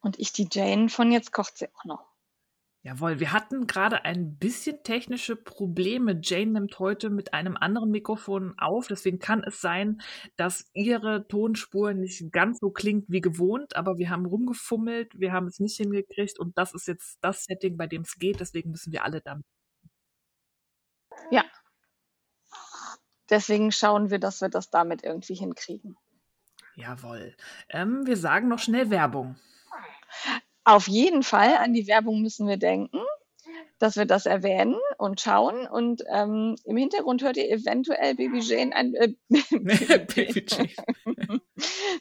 Und ich die Jane von Jetzt kocht sie auch noch. Jawohl, wir hatten gerade ein bisschen technische Probleme. Jane nimmt heute mit einem anderen Mikrofon auf, deswegen kann es sein, dass ihre Tonspur nicht ganz so klingt wie gewohnt, aber wir haben rumgefummelt, wir haben es nicht hingekriegt und das ist jetzt das Setting, bei dem es geht, deswegen müssen wir alle damit. Ja. Deswegen schauen wir, dass wir das damit irgendwie hinkriegen. Jawohl. Ähm, wir sagen noch schnell Werbung. Auf jeden Fall an die Werbung müssen wir denken, dass wir das erwähnen und schauen. Und ähm, im Hintergrund hört ihr eventuell Baby Jane ein äh,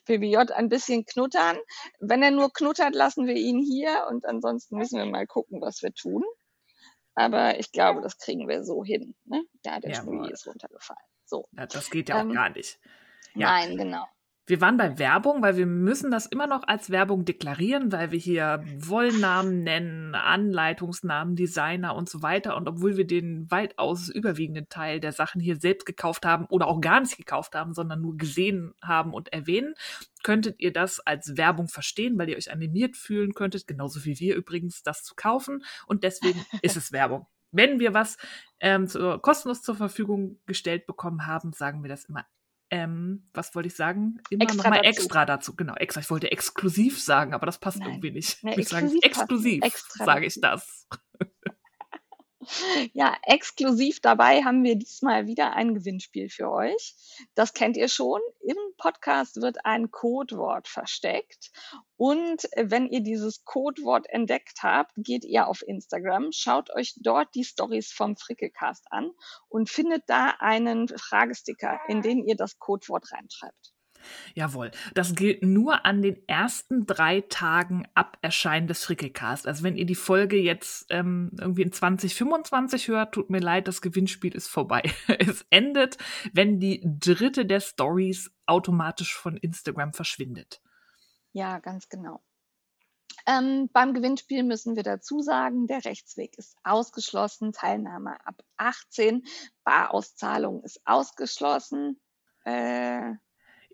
Baby Jane. Ein bisschen knuttern. Wenn er nur knuttert, lassen wir ihn hier und ansonsten müssen wir mal gucken, was wir tun. Aber ich glaube, das kriegen wir so hin. Ne? Ja, der Jawohl. Schnulli ist runtergefallen. So. Ja, das geht ja auch Ähm, gar nicht. Ja. Nein, genau. Wir waren bei Werbung, weil wir müssen das immer noch als Werbung deklarieren, weil wir hier Wollnamen nennen, Anleitungsnamen, Designer und so weiter. Und obwohl wir den weitaus überwiegenden Teil der Sachen hier selbst gekauft haben oder auch gar nicht gekauft haben, sondern nur gesehen haben und erwähnen, könntet ihr das als Werbung verstehen, weil ihr euch animiert fühlen könntet, genauso wie wir übrigens, das zu kaufen. Und deswegen ist es Werbung. Wenn wir was ähm, zu, kostenlos zur Verfügung gestellt bekommen haben, sagen wir das immer ähm, was wollte ich sagen? Immer Extra nochmal extra dazu. Genau, extra. Ich wollte exklusiv sagen, aber das passt Nein. irgendwie nicht. Nee, ich sage exklusiv passt. exklusiv, sage ich das. Ja, exklusiv dabei haben wir diesmal wieder ein Gewinnspiel für euch. Das kennt ihr schon. Im Podcast wird ein Codewort versteckt. Und wenn ihr dieses Codewort entdeckt habt, geht ihr auf Instagram, schaut euch dort die Stories vom Frickelcast an und findet da einen Fragesticker, in den ihr das Codewort reinschreibt. Jawohl. Das gilt nur an den ersten drei Tagen ab Erscheinen des Frickelcast. Also wenn ihr die Folge jetzt ähm, irgendwie in 2025 hört, tut mir leid, das Gewinnspiel ist vorbei. es endet, wenn die dritte der Stories automatisch von Instagram verschwindet. Ja, ganz genau. Ähm, beim Gewinnspiel müssen wir dazu sagen, der Rechtsweg ist ausgeschlossen, Teilnahme ab 18, Barauszahlung ist ausgeschlossen. Äh,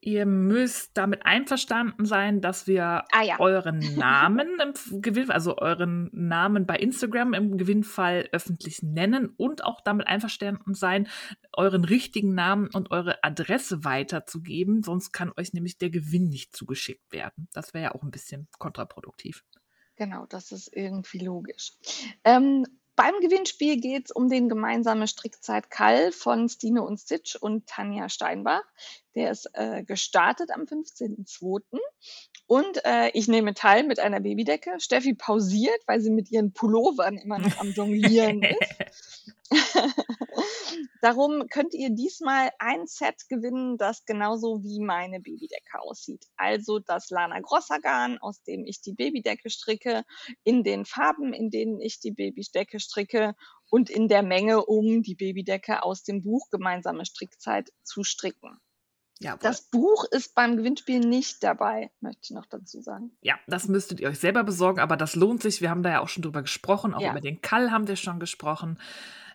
Ihr müsst damit einverstanden sein, dass wir ah ja, euren Namen im Gewinn, also euren Namen bei Instagram im Gewinnfall öffentlich nennen und auch damit einverstanden sein, euren richtigen Namen und eure Adresse weiterzugeben, sonst kann euch nämlich der Gewinn nicht zugeschickt werden. Das wäre ja auch ein bisschen kontraproduktiv. genau, das ist irgendwie logisch. Ähm, beim Gewinnspiel geht es um den gemeinsamen Strickzeit Kall von Stine und Stitch und Tanja Steinbach. Der ist äh, gestartet am 15.02. Und äh, ich nehme teil mit einer Babydecke. Steffi pausiert, weil sie mit ihren Pullovern immer noch am Jonglieren ist. Darum könnt ihr diesmal ein Set gewinnen, das genauso wie meine Babydecke aussieht. Also das Lana Grossa Garn, aus dem ich die Babydecke stricke, in den Farben, in denen ich die Babydecke stricke und in der Menge, um die Babydecke aus dem Buch Gemeinsame Strickzeit zu stricken. Jawohl. Das Buch ist beim Gewinnspiel nicht dabei, möchte ich noch dazu sagen. Ja, das müsstet ihr euch selber besorgen, aber das lohnt sich. Wir haben da ja auch schon drüber gesprochen, auch Ja. über den Kall haben wir schon gesprochen.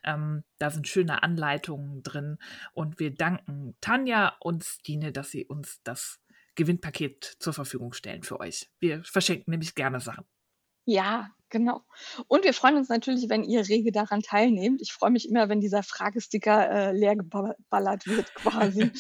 Ähm, da sind schöne Anleitungen drin und wir danken Tanja und Stine, dass sie uns das Gewinnpaket zur Verfügung stellen für euch. Wir verschenken nämlich gerne Sachen. Ja, genau. Und wir freuen uns natürlich, wenn ihr rege daran teilnehmt. Ich freue mich immer, wenn dieser Fragesticker äh, leer geballert wird quasi.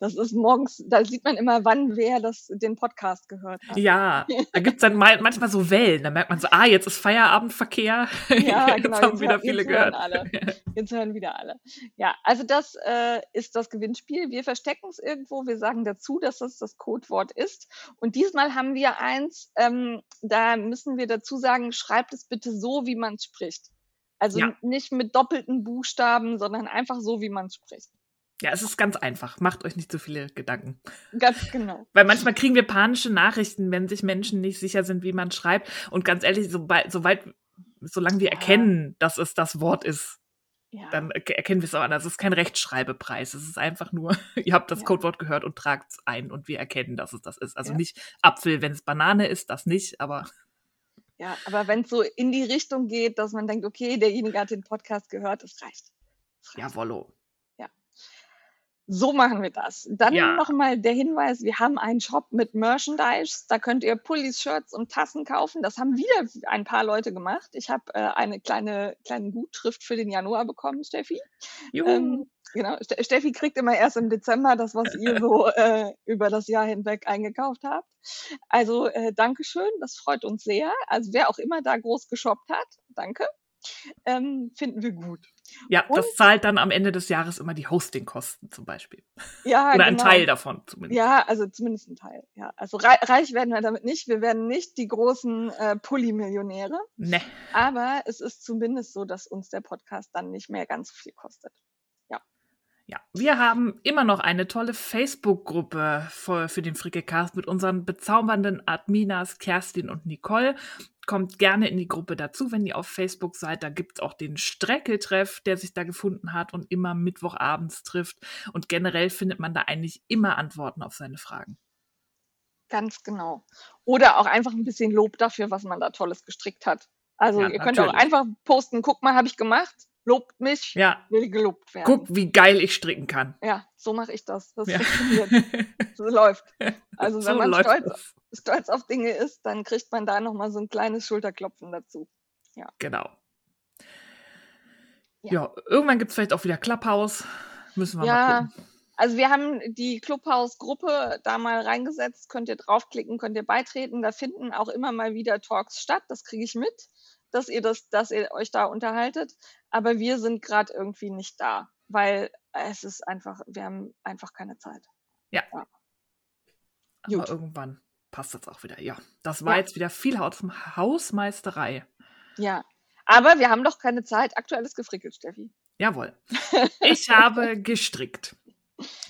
Das ist morgens, da sieht man immer, wann wer das, den Podcast gehört hat. Ja, da gibt's dann mal, manchmal so Wellen. Da merkt man so, ah, jetzt ist Feierabendverkehr. Ja, jetzt genau. haben Jetzt, wieder hör- viele jetzt hören gehört. alle. Jetzt hören wieder alle. Ja, also das äh, ist das Gewinnspiel. Wir verstecken es irgendwo. Wir sagen dazu, dass das das Codewort ist. Und diesmal haben wir eins, ähm, da müssen wir dazu sagen, schreibt es bitte so, wie man es spricht. Also Ja. nicht mit doppelten Buchstaben, sondern einfach so, wie man es spricht. Ja, es ist ganz einfach. Macht euch nicht so viele Gedanken. Ganz genau. Weil manchmal kriegen wir panische Nachrichten, wenn sich Menschen nicht sicher sind, wie man schreibt. Und ganz ehrlich, sobald, soweit, solange wir erkennen, dass es das Wort ist, Ja. dann erke- erkennen wir es auch an. Das ist kein Rechtschreibepreis. Es ist einfach nur, ihr habt das Ja. Codewort gehört und tragt es ein und wir erkennen, dass es das ist. Also Ja. nicht Apfel, wenn es Banane ist, das nicht, aber Ja, aber wenn es so in die Richtung geht, dass man denkt, okay, derjenige hat den Podcast gehört, das reicht. Das reicht. jawollo. So machen wir das. Dann Ja. nochmal der Hinweis, wir haben einen Shop mit Merchandise. Da könnt ihr Pullis, Shirts und Tassen kaufen. Das haben wieder ein paar Leute gemacht. Ich habe äh, eine kleine, kleine Gutschrift für den Januar bekommen, Steffi. Juhu. Ähm, genau, Ste- Steffi kriegt immer erst im Dezember das, was ihr so äh, über das Jahr hinweg eingekauft habt. Also äh, Dankeschön, das freut uns sehr. Also wer auch immer da groß geshoppt hat, danke. Ähm, finden wir gut. ja, und- das zahlt dann am Ende des Jahres immer die Hostingkosten zum Beispiel. Ja, Oder ein genau. Teil davon zumindest. Ja, also zumindest ein Teil. Ja, also rei reich werden wir damit nicht. Wir werden nicht die großen äh, Pulli-Millionäre. Ne. Aber es ist zumindest so, dass uns der Podcast dann nicht mehr ganz so viel kostet. Ja, wir haben immer noch eine tolle Facebook-Gruppe für, für den Frickecast mit unseren bezaubernden Adminas Kerstin und Nicole. Kommt gerne in die Gruppe dazu, wenn ihr auf Facebook seid. Da gibt's auch den Streckeltreff, der sich da gefunden hat und immer Mittwochabends trifft. Und generell findet man da eigentlich immer Antworten auf seine Fragen. Ganz genau. Oder auch einfach ein bisschen Lob dafür, was man da Tolles gestrickt hat. Also Ja, ihr könnt auch einfach posten, guck mal, habe ich gemacht, lobt mich, Ja, will gelobt werden. guck, wie geil ich stricken kann. Ja, so mache ich das. Das Ja. funktioniert. So läuft. Also wenn So man läuft stolz, das. stolz auf Dinge ist, dann kriegt man da nochmal so ein kleines Schulterklopfen dazu. Genau. Ja. Ja, irgendwann gibt's vielleicht auch wieder Clubhouse. Müssen wir mal Ja, gucken. also wir haben die Clubhouse-Gruppe da mal reingesetzt, könnt ihr draufklicken, könnt ihr beitreten. Da finden auch immer mal wieder Talks statt, das kriege ich mit, dass ihr das, dass ihr euch da unterhaltet. Aber wir sind gerade irgendwie nicht da, weil es ist einfach, wir haben einfach keine Zeit. Aber Gut. irgendwann passt das auch wieder. Ja, das war Ja. jetzt wieder viel Haus Hausmeisterei. Ja. Aber wir haben doch keine Zeit. Aktuelles gefrickelt, Steffi. Jawohl. Ich habe gestrickt.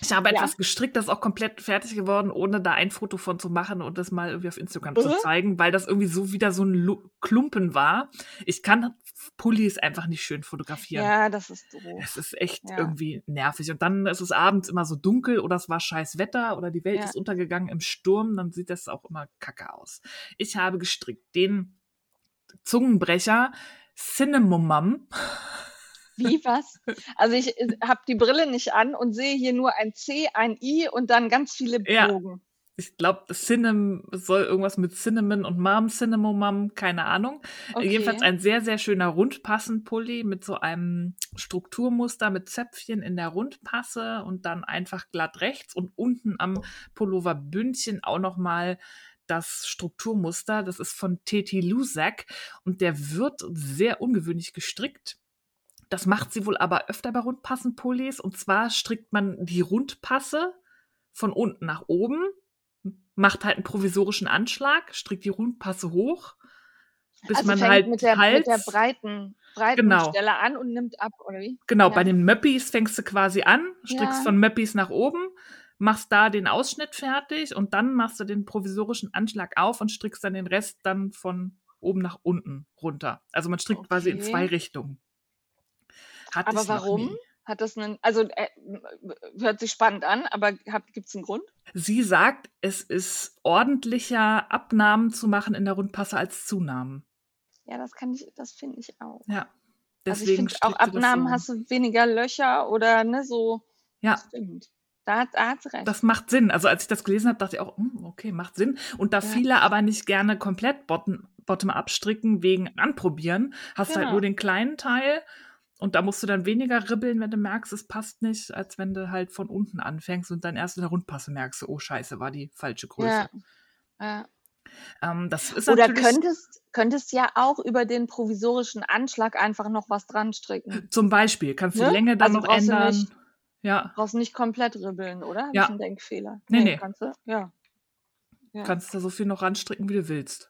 Ich habe Ja. etwas gestrickt, das ist auch komplett fertig geworden, ohne da ein Foto von zu machen und das mal irgendwie auf Instagram zu Mhm. zeigen, weil das irgendwie so wieder so ein Lu Klumpen war. Ich kann Pullis einfach nicht schön fotografieren. Ja, das ist doof. Es ist echt Ja. irgendwie nervig. Und dann ist es abends immer so dunkel oder es war scheiß Wetter oder die Welt Ja. ist untergegangen im Sturm. Dann sieht das auch immer kacke aus. Ich habe gestrickt den Zungenbrecher Cinnamon Wie was? Also ich habe die Brille nicht an und sehe hier nur ein C, ein I und dann ganz viele Ja. Bogen. Ich glaube, Cinnamon soll irgendwas mit Cinnamon und Mom, Cinnamon Mom, keine Ahnung. Okay. Jedenfalls ein sehr, sehr schöner Rundpassen-Pulli mit so einem Strukturmuster mit Zöpfchen in der Rundpasse und dann einfach glatt rechts und unten am Pulloverbündchen auch nochmal das Strukturmuster. Das ist von Teti Lusak und der wird sehr ungewöhnlich gestrickt. Das macht sie wohl aber öfter bei Rundpassen-Pullis. Und zwar strickt man die Rundpasse von unten nach oben, macht halt einen provisorischen Anschlag, strickt die Rundpasse hoch, bis also man fängt halt mit der, Hals, mit der breiten, breiten Genau. Stelle an und nimmt ab, oder wie? genau, ja. bei den Möppis fängst du quasi an, strickst Ja. von Möppis nach oben, machst da den Ausschnitt fertig und dann machst du den provisorischen Anschlag auf und strickst dann den Rest dann von oben nach unten runter. Also man strickt quasi in Okay. zwei Richtungen. Hatte Aber warum? Hat das einen, also äh, hört sich spannend an, aber gibt es einen Grund? Sie sagt, es ist ordentlicher, Abnahmen zu machen in der Rundpasse als Zunahmen. Ja, das kann ich, das finde ich auch. Ja. also ich Deswegen finde auch Abnahmen so. hast du weniger Löcher oder ne, so. Ja. Stimmt. Da, hat- da hat recht. Das macht Sinn. Also als ich das gelesen habe, dachte ich auch, hm, okay, macht Sinn. Und da Ja. viele aber nicht gerne komplett bottom, bottom abstricken wegen Anprobieren, hast du halt Genau. nur den kleinen Teil und da musst du dann weniger ribbeln, wenn du merkst, es passt nicht, als wenn du halt von unten anfängst und dann erst in der Rundpasse merkst, oh scheiße, war die falsche Größe. ja. ja. Ähm, das ist Oder könntest, könntest ja auch über den provisorischen Anschlag einfach noch was dran stricken. zum Beispiel, kannst du Ne? die Länge dann Also noch ändern. nicht- ja, Brauchst nicht komplett ribbeln, oder? Hab Ja. einen Denkfehler? Nee, nee. Kannst du? Ja. Ja. kannst du so viel noch ranstricken, wie du willst.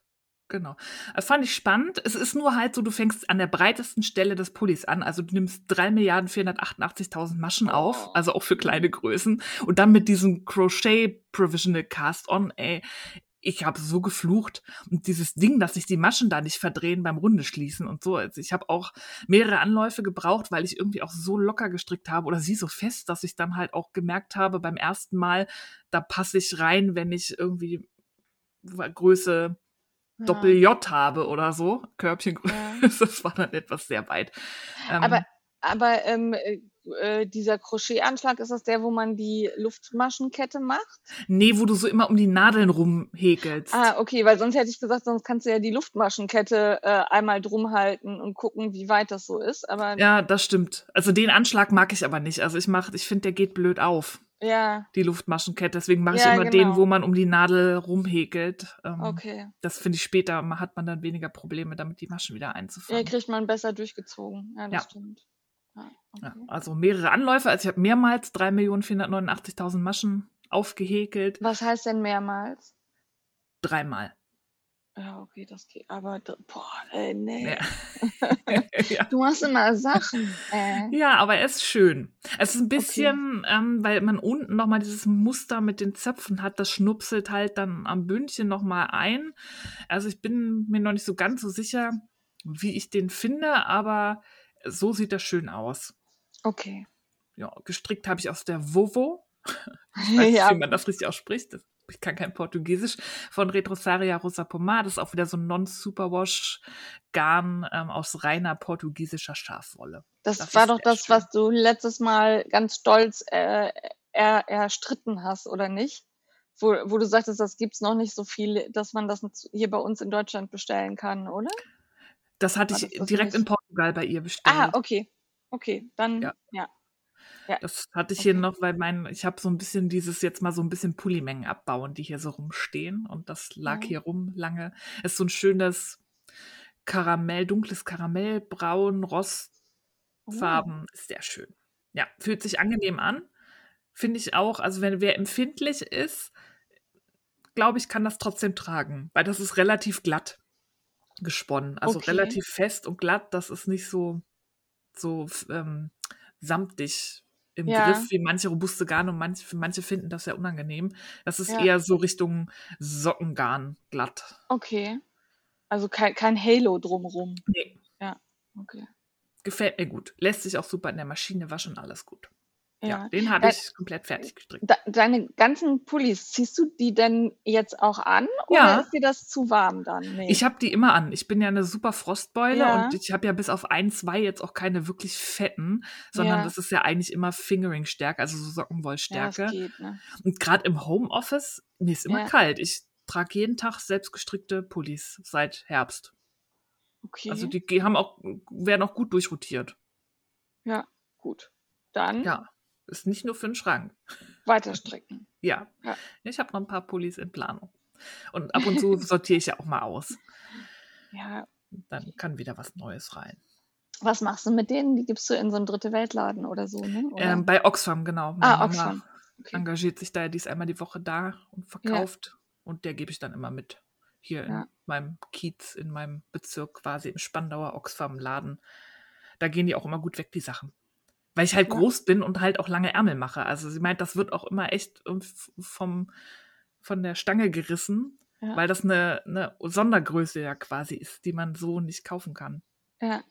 Genau. Das fand ich spannend. Es ist nur halt so, du fängst an der breitesten Stelle des Pullis an. Also du nimmst 3.488.000 Maschen auf, Oh. also auch für kleine Größen. Und dann mit diesem Crochet Provisional Cast-On, ey, ich habe so geflucht. Und dieses Ding, dass sich die Maschen da nicht verdrehen beim Runde schließen und so. Also ich habe auch mehrere Anläufe gebraucht, weil ich irgendwie auch so locker gestrickt habe oder sie so fest, dass ich dann halt auch gemerkt habe beim ersten Mal, da passe ich rein, wenn ich irgendwie Größe Ja. Doppel-J habe oder so, Körbchengröße, Ja. das war dann etwas sehr weit. Ähm, Aber, aber ähm, äh, äh, dieser Crochet-Anschlag, ist das der, wo man die Luftmaschenkette macht? nee, wo du so immer um die Nadeln rumhäkelst. Ah, okay, weil sonst hätte ich gesagt, sonst kannst du ja die Luftmaschenkette äh, einmal drum halten und gucken, wie weit das so ist. Aber ja, Ja, das stimmt. Also den Anschlag mag ich aber nicht. Also ich mach, ich finde, der geht blöd auf, ja die Luftmaschenkette. Deswegen mache ich Ja, immer genau. den, wo man um die Nadel rumhäkelt. Ähm, okay. Das finde ich später, hat man dann weniger Probleme, damit die Maschen wieder Ja, einzufangen. kriegt man besser durchgezogen. Ja, das Ja. stimmt. Ja, Ja, okay. also mehrere Anläufe. Also ich habe mehrmals 3.489.000 Maschen aufgehäkelt. Was heißt denn mehrmals? Dreimal. Ja, okay, das geht. Aber, d- boah, ey, nee. Ja. ja. Du machst immer Sachen. Äh. Ja, aber er ist schön. Es ist ein bisschen, ähm, weil man unten nochmal dieses Muster mit den Zöpfen hat, das schnupselt halt dann am Bündchen nochmal ein. Also ich bin mir noch nicht so ganz so sicher, wie ich den finde, aber so sieht das schön aus. Okay. Ja, gestrickt habe ich aus der Vovo. Ich weiß nicht, ja, wie man das richtig ausspricht. Ich kann kein Portugiesisch. Von Retrosaria Rosa Pomar. Das ist auch wieder so ein Non-Superwash-Garn ähm, aus reiner portugiesischer Schafwolle. das, das war doch das, schön. was du letztes Mal ganz stolz äh, er, erstritten hast, oder nicht? Wo, wo du sagtest, das gibt's noch nicht so viel, dass man das hier bei uns in Deutschland bestellen kann, oder? Das hatte ich das das direkt nicht? in Portugal bei ihr bestellt. Ah, okay. Okay, dann, Ja. ja. Das hatte ich hier Okay. noch, weil mein, ich habe so ein bisschen dieses jetzt mal so ein bisschen Pullimengen abbauen, die hier so rumstehen. Und das lag Ja. hier rum lange. Ist so ein schönes Karamell, dunkles Karamell, braun, Rostfarben. Oh. Ist sehr schön. Ja, fühlt sich angenehm an. Finde ich auch. Also wenn wer empfindlich ist, glaube ich, kann das trotzdem tragen, weil das ist relativ glatt gesponnen. Also Okay. relativ fest und glatt. Das ist nicht so, so ähm, samtig im Ja. Griff wie manche robuste Garne und manche, manche finden das sehr unangenehm. Das ist Ja. eher so Richtung Sockengarn glatt. Okay. Also kein, kein Halo drumrum. Nee, Okay. gefällt mir gut. Lässt sich auch super in der Maschine waschen, alles gut. Ja, Ja. den habe Äh, ich komplett fertig gestrickt. De deine ganzen Pullis, ziehst du die denn jetzt auch an? Oder Ja. ist dir das zu warm dann? Nee. Ich habe die immer an. Ich bin ja eine super Frostbeule Ja. und ich habe ja bis auf ein, zwei jetzt auch keine wirklich fetten, sondern Ja. das ist ja eigentlich immer Fingering-Stärke, also so ja, Sockenwollstärke. geht, ne? und gerade im Homeoffice, mir ist immer Ja. kalt. Ich trage jeden Tag selbstgestrickte Pullis seit Herbst. Okay. Also die haben auch, werden auch gut durchrotiert. ja, gut. Dann Ja, ist nicht nur für den Schrank. weiter stricken. Ja, Ja. ich habe noch ein paar Pullis in Planung. Und ab und zu sortiere ich ja auch mal aus. Ja. Dann kann wieder was Neues rein. Was machst du mit denen? Die gibst du in so einen dritte Weltladen oder so, ne? Oder? Ähm, bei Oxfam, genau. Meine ah, Oxfam. Okay. engagiert sich da, die ist einmal die Woche da und verkauft. Und der gebe ich dann immer mit. Hier Ja. in meinem Kiez, in meinem Bezirk quasi im Spandauer Oxfam-Laden. Da gehen die auch immer gut weg, die Sachen. Weil ich halt Ja. groß bin und halt auch lange Ärmel mache. Also sie meint, das wird auch immer echt vom, von der Stange gerissen, Ja. weil das eine, eine Sondergröße ja quasi ist, die man so nicht kaufen kann. Ja.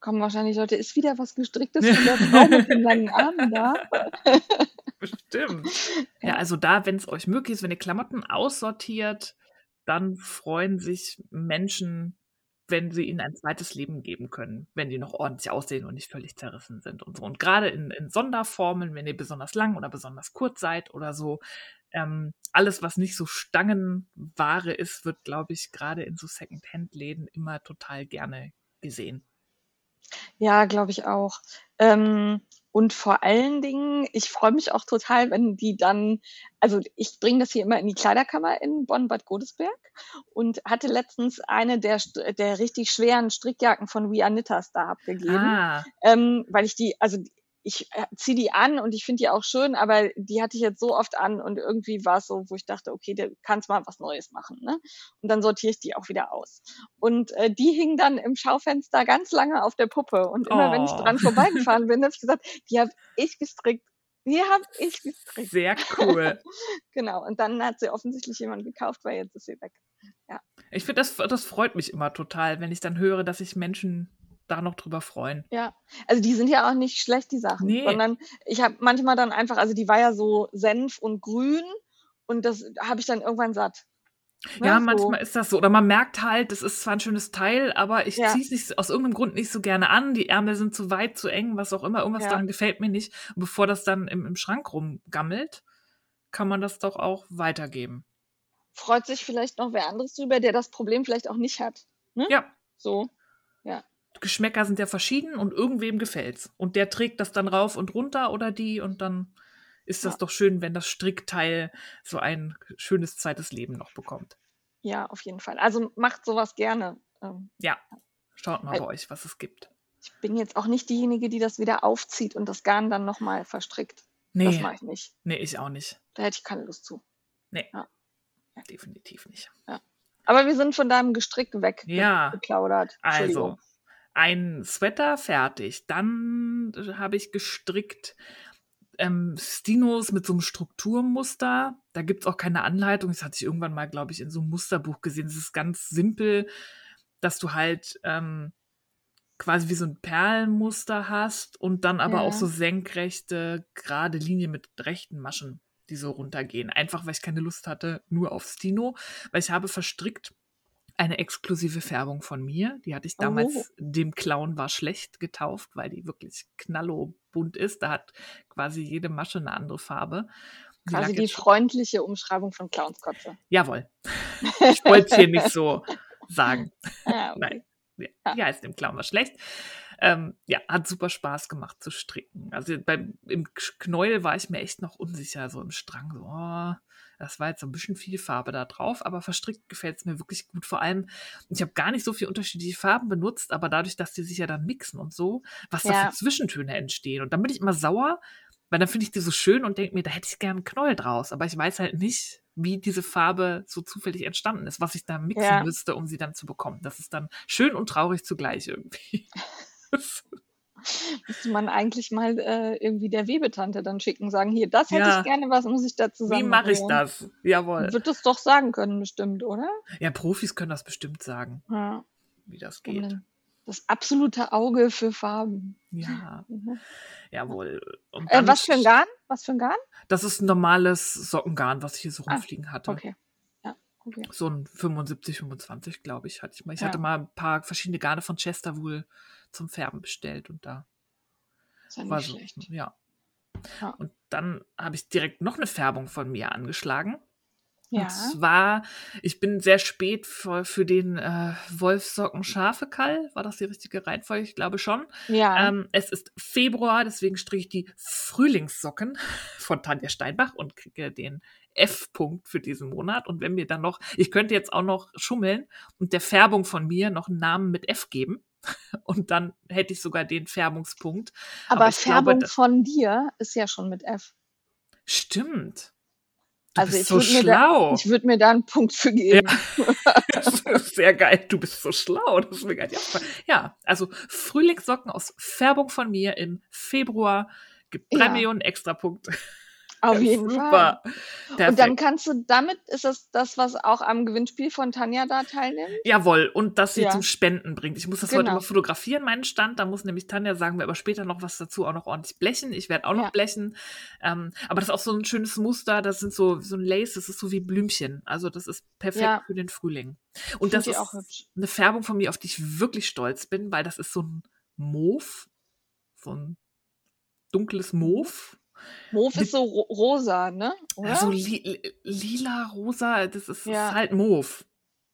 Kommen wahrscheinlich Leute, ist wieder was gestricktes von der Frau mit den langen Armen da. Bestimmt. Ja. also da, wenn es euch möglich ist, wenn ihr Klamotten aussortiert, dann freuen sich Menschen, wenn sie ihnen ein zweites Leben geben können, wenn die noch ordentlich aussehen und nicht völlig zerrissen sind und so. Und gerade in, in Sonderformen, wenn ihr besonders lang oder besonders kurz seid oder so, ähm, alles, was nicht so Stangenware ist, wird, glaube ich, gerade in so Second-Hand-Läden immer total gerne gesehen. Ja, glaube ich auch. Ähm, und vor allen Dingen, ich freue mich auch total, wenn die dann, also ich bringe das hier immer in die Kleiderkammer in Bonn-Bad Godesberg und hatte letztens eine der, der richtig schweren Strickjacken von We Are Knitters da abgegeben, Ah, ähm, weil ich die, also ich äh, ziehe die an und ich finde die auch schön, aber die hatte ich jetzt so oft an und irgendwie war es so, wo ich dachte, okay, du kannst mal was Neues machen. Ne? Und dann sortiere ich die auch wieder aus. Und äh, die hing dann im Schaufenster ganz lange auf der Puppe. Und immer oh. wenn ich Oh. dran vorbeigefahren bin, habe ich gesagt, die habe ich gestrickt. Die habe ich gestrickt. Sehr cool. Genau. Und dann hat sie offensichtlich jemand gekauft, weil jetzt ist sie weg. Ich finde, das, das freut mich immer total, wenn ich dann höre, dass sich Menschen da noch drüber freuen. Ja, also die sind ja auch nicht schlecht, die Sachen, Nee. sondern ich habe manchmal dann einfach, also die war ja so Senf und grün und das habe ich dann irgendwann satt. Ne, Ja, so. manchmal ist das so. Oder man merkt halt, es ist zwar ein schönes Teil, aber ich Ja. ziehe es nicht, aus irgendeinem Grund nicht so gerne an. Die Ärmel sind zu weit, zu eng, was auch immer. Irgendwas Ja. daran gefällt mir nicht. Und bevor das dann im, im Schrank rumgammelt, kann man das doch auch weitergeben. Freut sich vielleicht noch wer anderes drüber, der das Problem vielleicht auch nicht hat. Ne? Ja, So. Geschmäcker sind ja verschieden und irgendwem gefällt's. Und der trägt das dann rauf und runter oder die und dann ist das Ja. doch schön, wenn das Strickteil so ein schönes zweites Leben noch bekommt. Ja, auf jeden Fall. Also macht sowas gerne. Ähm, Ja, schaut mal bei euch, was es gibt. Ich bin jetzt auch nicht diejenige, die das wieder aufzieht und das Garn dann nochmal verstrickt. Das Nee, mache ich nicht. nee, ich auch nicht. Da hätte ich keine Lust zu. Nee, Ja. definitiv nicht. Aber wir sind von deinem Gestrick weg Ja. geplaudert. Also, Entschuldigung. Ein Sweater fertig. Dann äh, habe ich gestrickt ähm, Stinos mit so einem Strukturmuster. Da gibt es auch keine Anleitung. Das hatte ich irgendwann mal, glaube ich, in so einem Musterbuch gesehen. Es ist ganz simpel, dass du halt ähm, quasi wie so ein Perlenmuster hast und dann aber Ja. auch so senkrechte, gerade Linien mit rechten Maschen, die so runtergehen. Einfach, weil ich keine Lust hatte, nur auf Stino, weil ich habe verstrickt eine exklusive Färbung von mir. Die hatte ich damals, Oh. dem Clown war schlecht getauft, weil die wirklich knallobunt ist. Da hat quasi jede Masche eine andere Farbe. Die Quasi die freundliche Umschreibung von Clownskotze. Jawohl. Ich wollte es hier nicht so sagen. Ah, okay. Nein. Ja, Ja. ist dem Clown was schlecht. Ähm, ja, hat super Spaß gemacht zu stricken. Also beim, im Knäuel war ich mir echt noch unsicher, so im Strang. So, oh, das war jetzt so ein bisschen viel Farbe da drauf, aber verstrickt gefällt es mir wirklich gut. Vor allem, ich habe gar nicht so viele unterschiedliche Farben benutzt, aber dadurch, dass die sich ja dann mixen und so, was da Ja. für Zwischentöne entstehen. Und dann bin ich immer sauer, weil dann finde ich die so schön und denke mir, da hätte ich gern einen Knäuel draus. Aber ich weiß halt nicht, wie diese Farbe so zufällig entstanden ist, was ich da mixen Ja. müsste, um sie dann zu bekommen. Das ist dann schön und traurig zugleich irgendwie. Müsste man eigentlich mal äh, irgendwie der Webetante dann schicken, sagen, hier, das hätte Ja. ich gerne, was muss ich da wie zusammen mache ich das? Jawohl. Wird es doch sagen können, bestimmt, oder? Ja, Profis können das bestimmt sagen, Ja. wie das geht. Das absolute Auge für Farben. Ja, Mhm. jawohl. Äh, was für ein Garn? Was für ein Garn? Das ist ein normales Sockengarn, was ich hier so Ah, rumfliegen hatte. Okay. Okay. So ein 75, 25, glaube ich, hatte ich mal. Ich Ja. hatte mal ein paar verschiedene Garne von Chesterwool zum Färben bestellt und da ja war nicht so, schlecht. ja. Ja. Und dann habe ich direkt noch eine Färbung von mir angeschlagen. Ja. Und zwar, ich bin sehr spät für, für den äh, Wolfssocken Schafekall. War das die richtige Reihenfolge? Ich glaube schon. Ja. Ähm, es ist Februar, deswegen strich ich die Frühlingssocken von Tanja Steinbach und kriege den F-Punkt für diesen Monat. Und wenn mir dann noch, ich könnte jetzt auch noch schummeln und der Färbung von mir noch einen Namen mit F geben. Und dann hätte ich sogar den Färbungspunkt. aber glaube, Färbung da- von dir ist ja schon mit F. Stimmt. Du Also bist ich so würd mir da- schlau. Ich würde mir da einen Punkt für geben. Das ist sehr geil. Du bist so schlau. Das ist mir aufgefallen. Ja, also Frühlingssocken aus Färbung von mir im Februar gibt drei Ja. Millionen Extrapunkte. Auf jeden Fall. Super. Perfekt. Und dann kannst du damit, ist das das, was auch am Gewinnspiel von Tanja da teilnimmt? Jawohl, und das sie Ja. zum Spenden bringt. Ich muss das heute Genau. mal fotografieren, meinen Stand. Da muss nämlich Tanja sagen, wir aber später noch was dazu, auch noch ordentlich blechen. Ich werde auch noch Ja. blechen. Ähm, aber das ist auch so ein schönes Muster. Das sind so, so ein Lace, das ist so wie Blümchen. Also das ist perfekt Ja. für den Frühling. Find Und das die ist auch hübsch. eine Färbung von mir, auf die ich wirklich stolz bin, weil das ist so ein Mauve. So ein dunkles Mauve. Mauve ist so ro rosa, ne? Oder? So li li- lila, rosa, das ist, Ja. ist halt Mauve.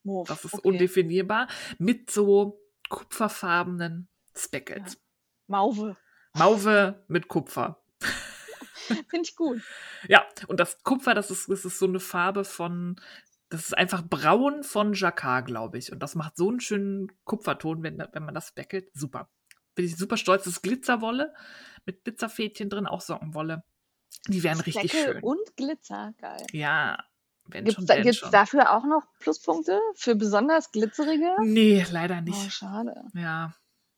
Mauve. Das ist okay. undefinierbar. Mit so kupferfarbenen Speckles. Mauve. Mauve mit Kupfer. Finde ich gut. Ja, und das Kupfer, das ist, das ist so eine Farbe von, das ist einfach braun von Jacquard, glaube ich. Und das macht so einen schönen Kupferton, wenn, wenn man das speckelt. Super. Bin ich super stolz. Das ist Glitzerwolle mit Glitzerfädchen drin, auch Sockenwolle. Die wären richtig Deckel schön. und Glitzer, geil. Ja, wenn Gibt schon, es da, gibt's schon. dafür auch noch Pluspunkte für besonders glitzerige? Nee, leider Oh, nicht. schade. Ja.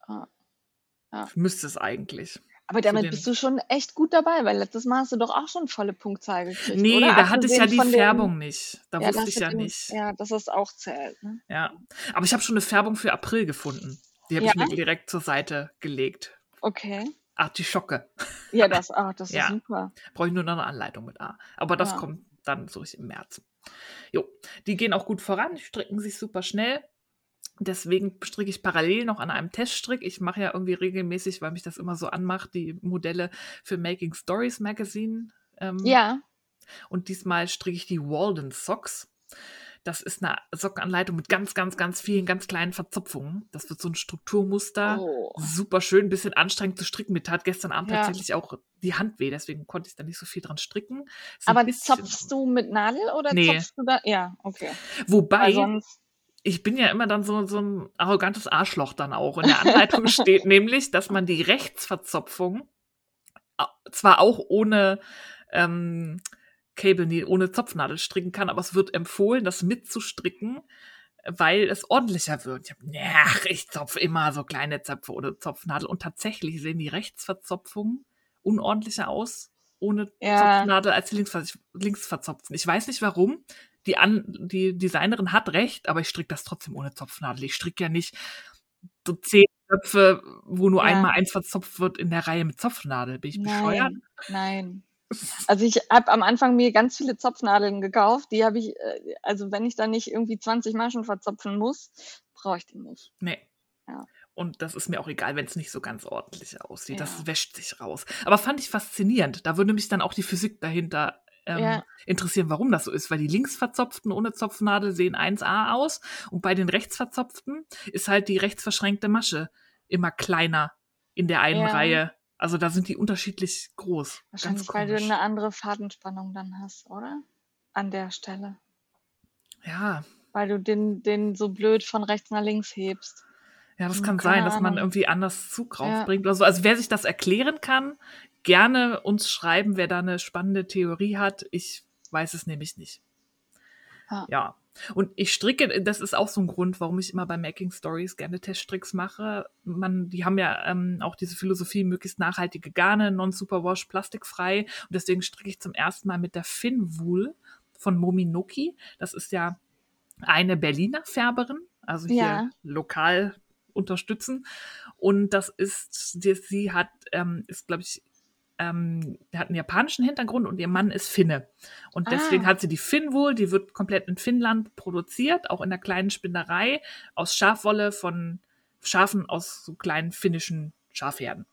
Ah. Ja. Müsste es eigentlich. Aber damit den- bist du schon echt gut dabei, weil letztes Mal hast du doch auch schon volle Punktzahl gekriegt. Nee, oder? da hatte ich ja die von dem- Färbung nicht. Da Ja, wusste ich ja dem- nicht. Ja, dass das auch zählt. Ne? Ja. Aber ich habe schon eine Färbung für April gefunden. Die habe Ja? ich mir direkt zur Seite gelegt. Okay. Artischocke. Ja, das, ach, das ist Ja. super. Brauche ich nur noch eine Anleitung mit A. Aber das Ja. kommt dann so im März. Jo, die gehen auch gut voran, stricken sich super schnell. Deswegen stricke ich parallel noch an einem Teststrick. Ich mache ja irgendwie regelmäßig, weil mich das immer so anmacht, die Modelle für Making Stories Magazine. Ähm, Ja. Und diesmal stricke ich die Walden Socks. Das ist eine Sockenanleitung mit ganz, ganz, ganz vielen ganz kleinen Verzopfungen. Das wird so ein Strukturmuster. Oh. Super schön, ein bisschen anstrengend zu stricken. Mir tat gestern Abend Ja. tatsächlich auch die Hand weh, deswegen konnte ich da nicht so viel dran stricken. Ist Aber bisschen- zopfst du mit Nadel oder Nee. zopfst du da? Ja, okay. Wobei, ich bin ja immer dann so, so ein arrogantes Arschloch dann auch. In der Anleitung steht nämlich, dass man die Rechtsverzopfung au- zwar auch ohne ähm, Cable, ohne Zopfnadel stricken kann, aber es wird empfohlen, das mitzustricken, weil es ordentlicher wird. Ich hab, ach, ich zopfe immer so kleine Zöpfe ohne Zopfnadel und tatsächlich sehen die Rechtsverzopfungen unordentlicher aus ohne Ja. Zopfnadel als die Linksver Linksverzopften. Ich weiß nicht warum. Die, An die Designerin hat recht, aber ich stricke das trotzdem ohne Zopfnadel. Ich stricke ja nicht so zehn Zöpfe, wo nur Ja. einmal eins verzopft wird in der Reihe mit Zopfnadel. Bin ich bescheuert? Nein, nein. Also ich habe am Anfang mir ganz viele Zopfnadeln gekauft. Die habe ich, äh, also wenn ich da nicht irgendwie 20 Maschen verzopfen muss, brauche ich die nicht. Nee. Ja. Und das ist mir auch egal, wenn es nicht so ganz ordentlich aussieht. Ja. Das wäscht sich raus. Aber fand ich faszinierend. Da würde mich dann auch die Physik dahinter ähm, Ja. interessieren, warum das so ist. Weil die linksverzopften ohne Zopfnadel sehen 1A aus und bei den rechtsverzopften ist halt die rechtsverschränkte Masche immer kleiner in der einen. Reihe. Also da sind die unterschiedlich groß. Wahrscheinlich, weil du eine andere Fadenspannung dann hast, oder? An der Stelle. Ja, Weil du den, den so blöd von rechts nach links hebst. Ja, das Hm, kann keine sein, dass man Ahnung. irgendwie anders Zug Ja. raufbringt oder so. Also wer sich das erklären kann, gerne uns schreiben, wer da eine spannende Theorie hat. Ich weiß es nämlich nicht. Ja. Ja. Und ich stricke, das ist auch so ein Grund, warum ich immer bei Making Stories gerne Teststricks mache. Man, die haben ja ähm, auch diese Philosophie, möglichst nachhaltige Garne, non-superwash, plastikfrei. Und deswegen stricke ich zum ersten Mal mit der Finwool von Mominoki. Das ist ja eine Berliner Färberin, also hier Ja. lokal unterstützen. Und das ist, die, sie hat, ähm, ist, glaube ich, ähm, hat einen japanischen Hintergrund und ihr Mann ist Finne. Und deswegen Ah. hat sie die Finnwool, die wird komplett in Finnland produziert, auch in der kleinen Spinnerei, aus Schafwolle von Schafen aus so kleinen finnischen Schafherden.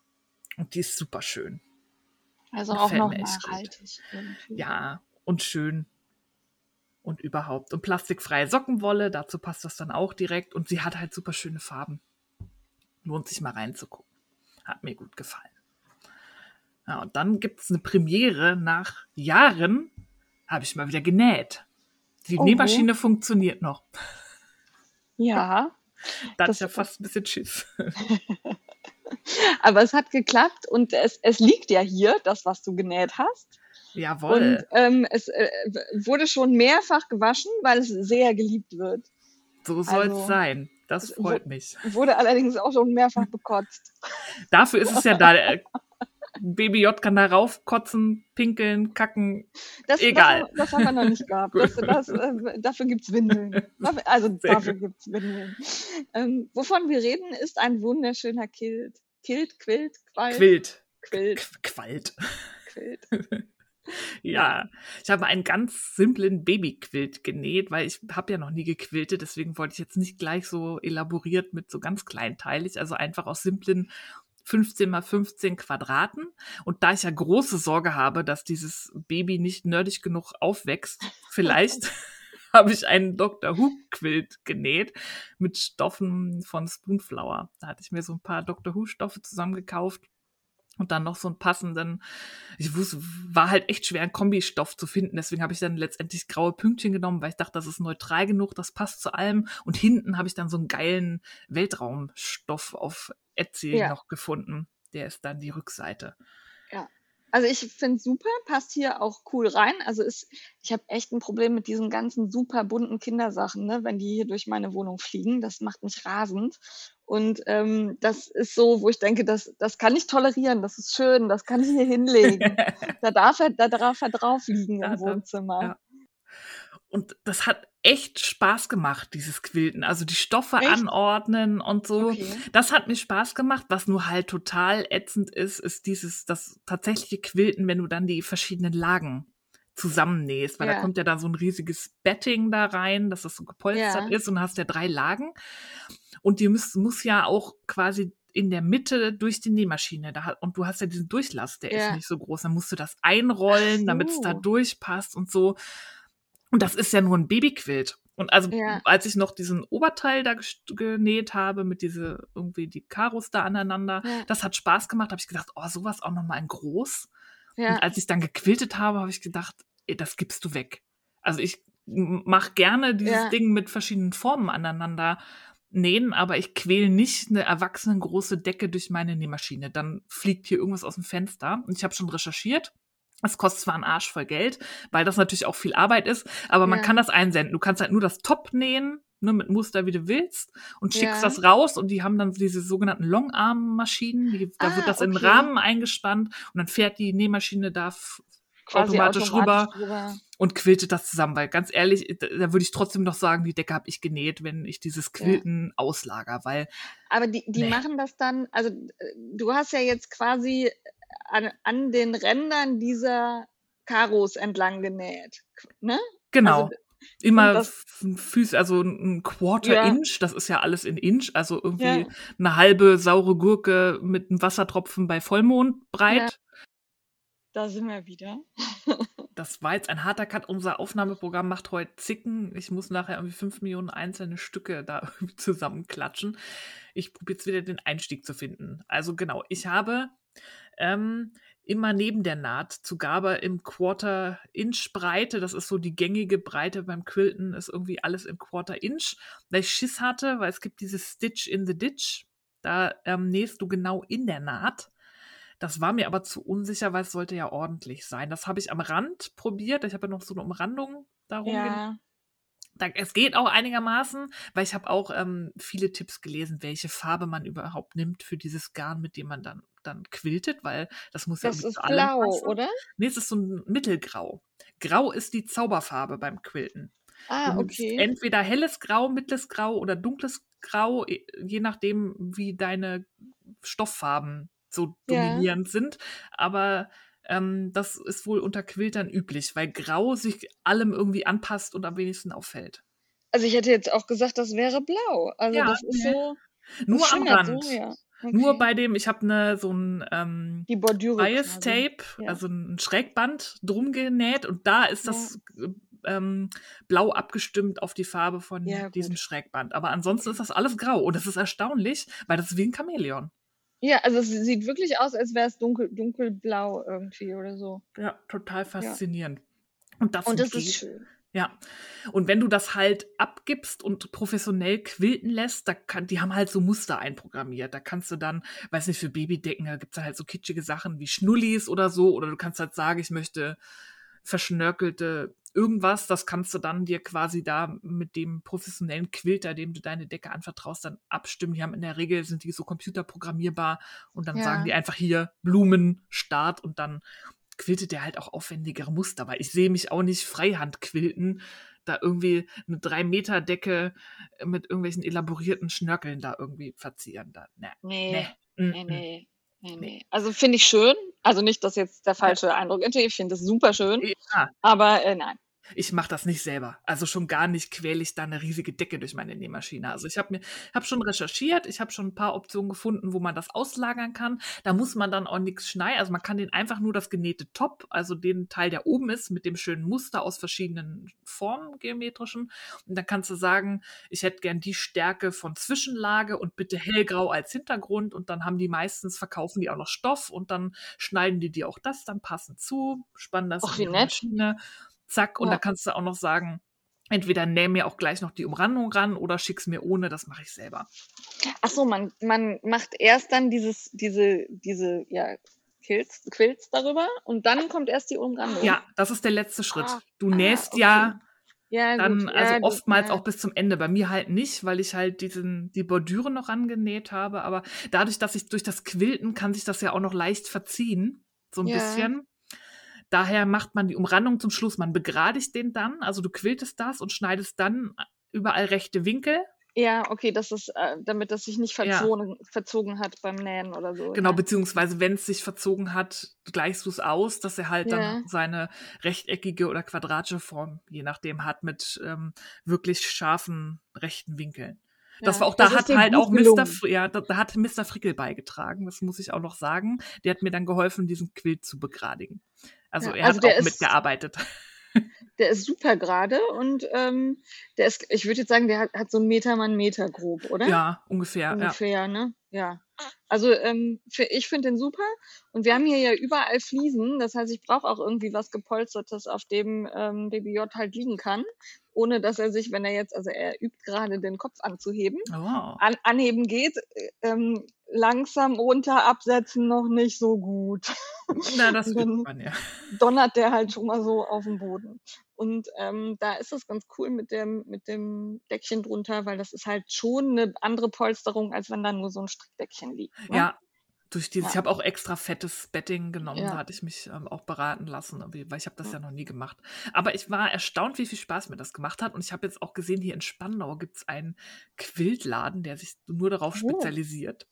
Und die ist super schön. Also auch Gefällt noch echt gut. nachhaltig. Ja, und schön. Und überhaupt. Und plastikfreie Sockenwolle, dazu passt das dann auch direkt. Und sie hat halt super schöne Farben. Lohnt sich mal reinzugucken. Hat mir gut gefallen. Ja, und dann gibt es eine Premiere nach Jahren, habe ich mal wieder genäht. Die Oh. Nähmaschine funktioniert noch. Ja, Da hatte Das- ich ja fast ein bisschen Schiss. aber es hat geklappt und es, es liegt ja hier, das, was du genäht hast. Jawohl. Und ähm, es äh, wurde schon mehrfach gewaschen, weil es sehr geliebt wird. so soll es also- sein. Das freut mich. Wurde allerdings auch schon mehrfach bekotzt. Dafür ist es ja da. Baby J kann da raufkotzen, pinkeln, kacken. Das, Egal. Das, das haben wir noch nicht gehabt. Das, das, äh, dafür gibt's Windeln. Also Sehr dafür gibt's Windeln. Ähm, wovon wir reden, ist ein wunderschöner Kilt. Kilt, Quilt, Qualt. Quilt, Qu- Qualt. Quilt. Ja, ich habe einen ganz simplen Babyquilt genäht, weil ich habe ja noch nie gequiltet, deswegen wollte ich jetzt nicht gleich so elaboriert mit so ganz kleinteilig, also einfach aus simplen 15 mal 15 Quadraten. Und da ich ja große Sorge habe, dass dieses Baby nicht nerdig genug aufwächst, vielleicht habe ich einen Dr. Who Quilt genäht mit Stoffen von Spoonflower. Da hatte ich mir so ein paar Dr. Who Stoffe zusammengekauft und dann noch so einen passenden, ich wusste, war halt echt schwer, einen Kombistoff zu finden. Deswegen habe ich dann letztendlich graue Pünktchen genommen, weil ich dachte, das ist neutral genug, das passt zu allem. Und hinten habe ich dann so einen geilen Weltraumstoff auf Etsy Ja. noch gefunden. Der ist dann die Rückseite. Also ich finde super, passt hier auch cool rein. Also ist, ich habe echt ein Problem mit diesen ganzen super bunten Kindersachen, ne? wenn die hier durch meine Wohnung fliegen. Das macht mich rasend. Und ähm, das ist so, wo ich denke, das, das kann ich tolerieren, das ist schön, das kann ich hier hinlegen. da darf er, da darf er drauf liegen im Wohnzimmer. ja. Und das hat echt Spaß gemacht, dieses Quilten. Also die Stoffe Echt? anordnen und so. Okay. Das hat mir Spaß gemacht. Was nur halt total ätzend ist, ist dieses, das tatsächliche Quilten, wenn du dann die verschiedenen Lagen zusammennähst, weil da Ja. kommt ja dann so ein riesiges Betting da rein, dass das so gepolstert Ja. ist und hast ja drei Lagen. Und die muss, muss ja auch quasi in der Mitte durch die Nähmaschine. Da, und du hast ja diesen Durchlass, der Ja. ist nicht so groß. Dann musst du das einrollen, damit es da durchpasst und so. Und das ist ja nur ein Babyquilt. Und also, Ja. als ich noch diesen Oberteil da genäht habe, mit diese, irgendwie die Karos da aneinander, Ja. das hat Spaß gemacht, habe ich gedacht, oh, sowas auch nochmal in groß. Ja. Und als ich dann gequiltet habe, habe ich gedacht, ey, das gibst du weg. Also ich mache gerne dieses. Ding mit verschiedenen Formen aneinander nähen, aber ich quäl nicht eine erwachsenengroße Decke durch meine Nähmaschine. Dann fliegt hier irgendwas aus dem Fenster. Und ich habe schon recherchiert. Es kostet zwar einen Arsch voll Geld, weil das natürlich auch viel Arbeit ist, aber man Ja. kann das einsenden. Du kannst halt nur das Top nähen, ne, mit Muster, wie du willst, und schickst Ja. das raus und die haben dann diese sogenannten Longarm-Maschinen, da Ah, wird das in den okay. Rahmen eingespannt und dann fährt die Nähmaschine da f- automatisch, rüber drüber. und quiltet das zusammen, weil ganz ehrlich, da, da würde ich trotzdem noch sagen, die Decke habe ich genäht, wenn ich dieses Quilten auslager, weil Aber die, die Nee. machen das dann, also äh, du hast ja jetzt quasi an, an den Rändern dieser Karos entlang genäht, ne? genau. Also, Immer Füße, also ein Quarter Ja. Inch, das ist ja alles in Inch, also irgendwie Ja. eine halbe saure Gurke mit einem Wassertropfen bei Vollmond breit. Da sind wir wieder. Das war jetzt ein harter Cut. Unser Aufnahmeprogramm macht heute Zicken. Ich muss nachher irgendwie fünf Millionen einzelne Stücke da zusammenklatschen. Ich probiere jetzt wieder den Einstieg zu finden. Also genau, ich habe ähm, immer neben der Naht Zugabe im Quarter Inch Breite. Das ist so die gängige Breite beim Quilten, ist irgendwie alles im Quarter Inch. Weil ich Schiss hatte, weil es gibt dieses Stitch in the Ditch. Da ähm, nähst du genau in der Naht. Das war mir aber zu unsicher, weil es sollte ja ordentlich sein. Das habe ich am Rand probiert. Ich habe ja noch so eine Umrandung darum. Ja. Da, es geht auch einigermaßen, weil ich habe auch ähm, viele Tipps gelesen, welche Farbe man überhaupt nimmt für dieses Garn, mit dem man dann, dann quiltet, weil das muss ja Das ist blau, passen. oder? Nee, es ist so ein Mittelgrau. Grau ist die Zauberfarbe beim Quilten. Ah, okay. Entweder helles Grau, mittleres Grau oder dunkles Grau, je nachdem, wie deine Stofffarben so Ja. dominierend sind. Aber ähm, das ist wohl unter Quiltern üblich, weil Grau sich allem irgendwie anpasst und am wenigsten auffällt. Also ich hätte jetzt auch gesagt, das wäre blau. Also Ja, das ist so. Nur am Rand. So, ja. okay. Nur bei dem, ich habe ne, so ein ähm. Bias. Tape, Ja. also ein Schrägband drum genäht und da ist das ähm, blau abgestimmt auf die Farbe von Ja, diesem Schrägband. Aber ansonsten ist das alles grau und das ist erstaunlich, weil das ist wie ein Chamäleon. Ja, also es sieht wirklich aus, als wäre es dunkel, dunkelblau irgendwie oder so. Ja, total faszinierend. Und das, Und das ist schön. Ja. Und wenn du das halt abgibst und professionell quilten lässt, da kann, die haben halt so Muster einprogrammiert. Da kannst du dann, weiß nicht, für Babydecken, da gibt's halt so kitschige Sachen wie Schnullis oder so. Oder du kannst halt sagen, ich möchte verschnörkelte irgendwas. Das kannst du dann dir quasi da mit dem professionellen Quilter, dem du deine Decke anvertraust, dann abstimmen. Die haben in der Regel, sind die so computerprogrammierbar und dann Ja. sagen die einfach hier Blumen, Start und dann quiltet der halt auch aufwendigere Muster, weil ich sehe mich auch nicht Freihand quilten, da irgendwie eine 3-Meter-Decke mit irgendwelchen elaborierten Schnörkeln da irgendwie verzieren. Da, ne, Nee, ne, nee, mm, nee, mm. nee, nee, nee. Also finde ich schön. Also nicht, dass jetzt der falsche Eindruck entsteht. Ich finde das super schön. Ja, Aber äh, nein. Ich mache das nicht selber. Also schon gar nicht quäle ich da eine riesige Decke durch meine Nähmaschine. Also ich habe mir habe schon recherchiert, ich habe schon ein paar Optionen gefunden, wo man das auslagern kann. Da muss man dann auch nichts schneiden. Also man kann den einfach nur das genähte Top, also den Teil, der oben ist, mit dem schönen Muster aus verschiedenen Formen geometrischen. Und dann kannst du sagen, ich hätte gern die Stärke von Zwischenlage und bitte hellgrau als Hintergrund. Und dann haben die meistens, verkaufen die auch noch Stoff und dann schneiden die dir auch das dann passend zu, spannen das Och, in die nett. Maschine zack, und Ja. da kannst du auch noch sagen, entweder näh mir auch gleich noch die Umrandung ran oder schick's mir ohne, das mache ich selber. Ach so, man, man macht erst dann dieses, diese, diese, ja, Quills, Quills darüber und dann kommt erst die Umrandung. Ja, das ist der letzte Schritt. Ah, Du ah, nähst okay. ja ja dann, gut. also ja, oftmals ja. auch bis zum Ende. Bei mir halt nicht, weil ich halt diesen, die Bordüre noch angenäht habe. Aber dadurch, dass ich durch das Quilten kann sich das ja auch noch leicht verziehen. So ein Ja. bisschen. Daher macht man die Umrandung zum Schluss. Man begradigt den dann. Also du quiltest das und schneidest dann überall rechte Winkel. Ja, okay, das ist, äh, damit das sich nicht Ja. verzogen, verzogen hat beim Nähen oder so. Genau, ja. beziehungsweise wenn es sich verzogen hat, gleichst du es aus, dass er halt Ja. dann seine rechteckige oder quadratische Form, je nachdem, hat mit ähm, wirklich scharfen rechten Winkeln. Das Ja, war auch, da hat halt auch Mr. Fr ja, da, da hat Mr. Frickel beigetragen, das muss ich auch noch sagen. Der hat mir dann geholfen, diesen Quilt zu begradigen. Also Ja, er also hat auch ist- mitgearbeitet. Der ist super gerade und ähm, der ist, ich würde jetzt sagen, der hat, hat so einen Meter mal einen Meter grob, oder? Ja, ungefähr. Ja. Ungefähr, ne? Ja. Also ähm, für, ich finde den super. Und wir haben hier ja überall Fliesen. Das heißt, ich brauche auch irgendwie was Gepolstertes, auf dem ähm, Baby J halt liegen kann. Ohne dass er sich, wenn er jetzt, also er übt gerade den Kopf anzuheben, Oh. an, anheben geht, äh, ähm, langsam runter absetzen noch nicht so gut. Na, das dann- man ja. donnert der halt schon mal so auf den Boden. Und ähm, da ist es ganz cool mit dem, mit dem Deckchen drunter, weil das ist halt schon eine andere Polsterung, als wenn da nur so ein Strickdeckchen liegt. Ne? Ja, durch dieses, Ja. ich habe auch extra fettes Bedding genommen, Ja. da hatte ich mich ähm, auch beraten lassen, weil ich habe das ja noch nie gemacht. Aber ich war erstaunt, wie viel Spaß mir das gemacht hat. Und ich habe jetzt auch gesehen, hier in Spandau gibt es einen Quiltladen, der sich nur darauf Oh. spezialisiert.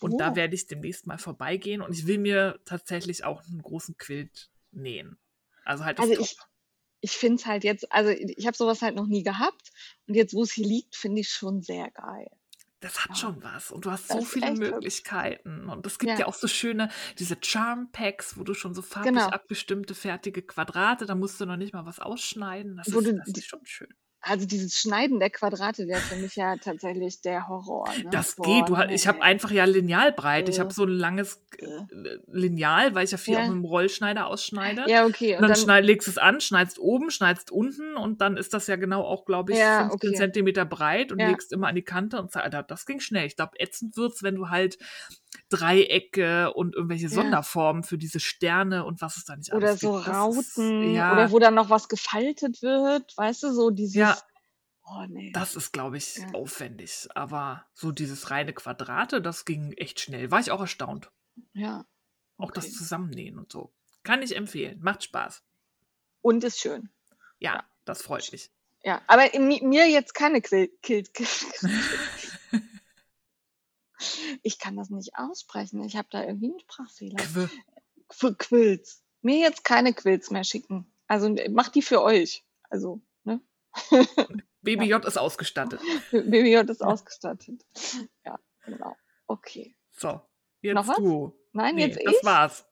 Und da Oh. werde ich demnächst mal vorbeigehen und ich will mir tatsächlich auch einen großen Quilt nähen. Also halt das Also ich, ich finde es halt jetzt, also ich habe sowas halt noch nie gehabt. Und jetzt, wo es hier liegt, finde ich schon sehr geil. Das hat Ja. schon was. Und du hast Das so viele. Möglichkeiten. Und es gibt ja. Ja. auch so schöne, diese Charm-Packs, wo du schon so farblich Genau. abgestimmte, fertige Quadrate, da musst du noch nicht mal was ausschneiden. Das, Wo ist, du das ist schon schön. Also dieses Schneiden der Quadrate wäre für mich ja tatsächlich der Horror. Ne? Das Boah, geht. Du, ha- ich habe nee. einfach ja Linealbreit. Ich Äh. habe so ein langes Äh. äh, Lineal, weil ich ja viel Ja. auch mit dem Rollschneider ausschneide. Ja, okay. Und dann, schneid, legst du es an, schneidest oben, schneidest unten und dann ist das ja genau auch, glaube ich, Ja, 15 okay. Zentimeter breit und Ja. legst immer an die Kante und das ging schnell. Ich glaube, ätzend wird's, wenn du halt Dreiecke und irgendwelche Ja. Sonderformen für diese Sterne und was es da nicht oder alles so gibt. Rauten Ist, ja, oder wo dann noch was gefaltet wird, weißt du, so dieses. Ja. Oh nee. das ist, glaube ich, Ja. aufwendig. Aber so dieses reine Quadrate, das ging echt schnell. War ich auch erstaunt. ja. Auch das Okay. Zusammennähen und so. Kann ich empfehlen. Macht Spaß. Und ist schön. Ja, Ja. das freut mich. Ja, aber in, mi- mir jetzt keine Kill. Ich kann das nicht aussprechen. Ich habe da irgendwie einen Sprachfehler. Quö. Für Quills. Mir jetzt keine Quills mehr schicken. Also macht die für euch. Also, ne? Baby J ist ausgestattet. BBJ ist ausgestattet. Ja, genau. Okay. So, jetzt Noch was? du. Nein, Nee, jetzt das ich. war's.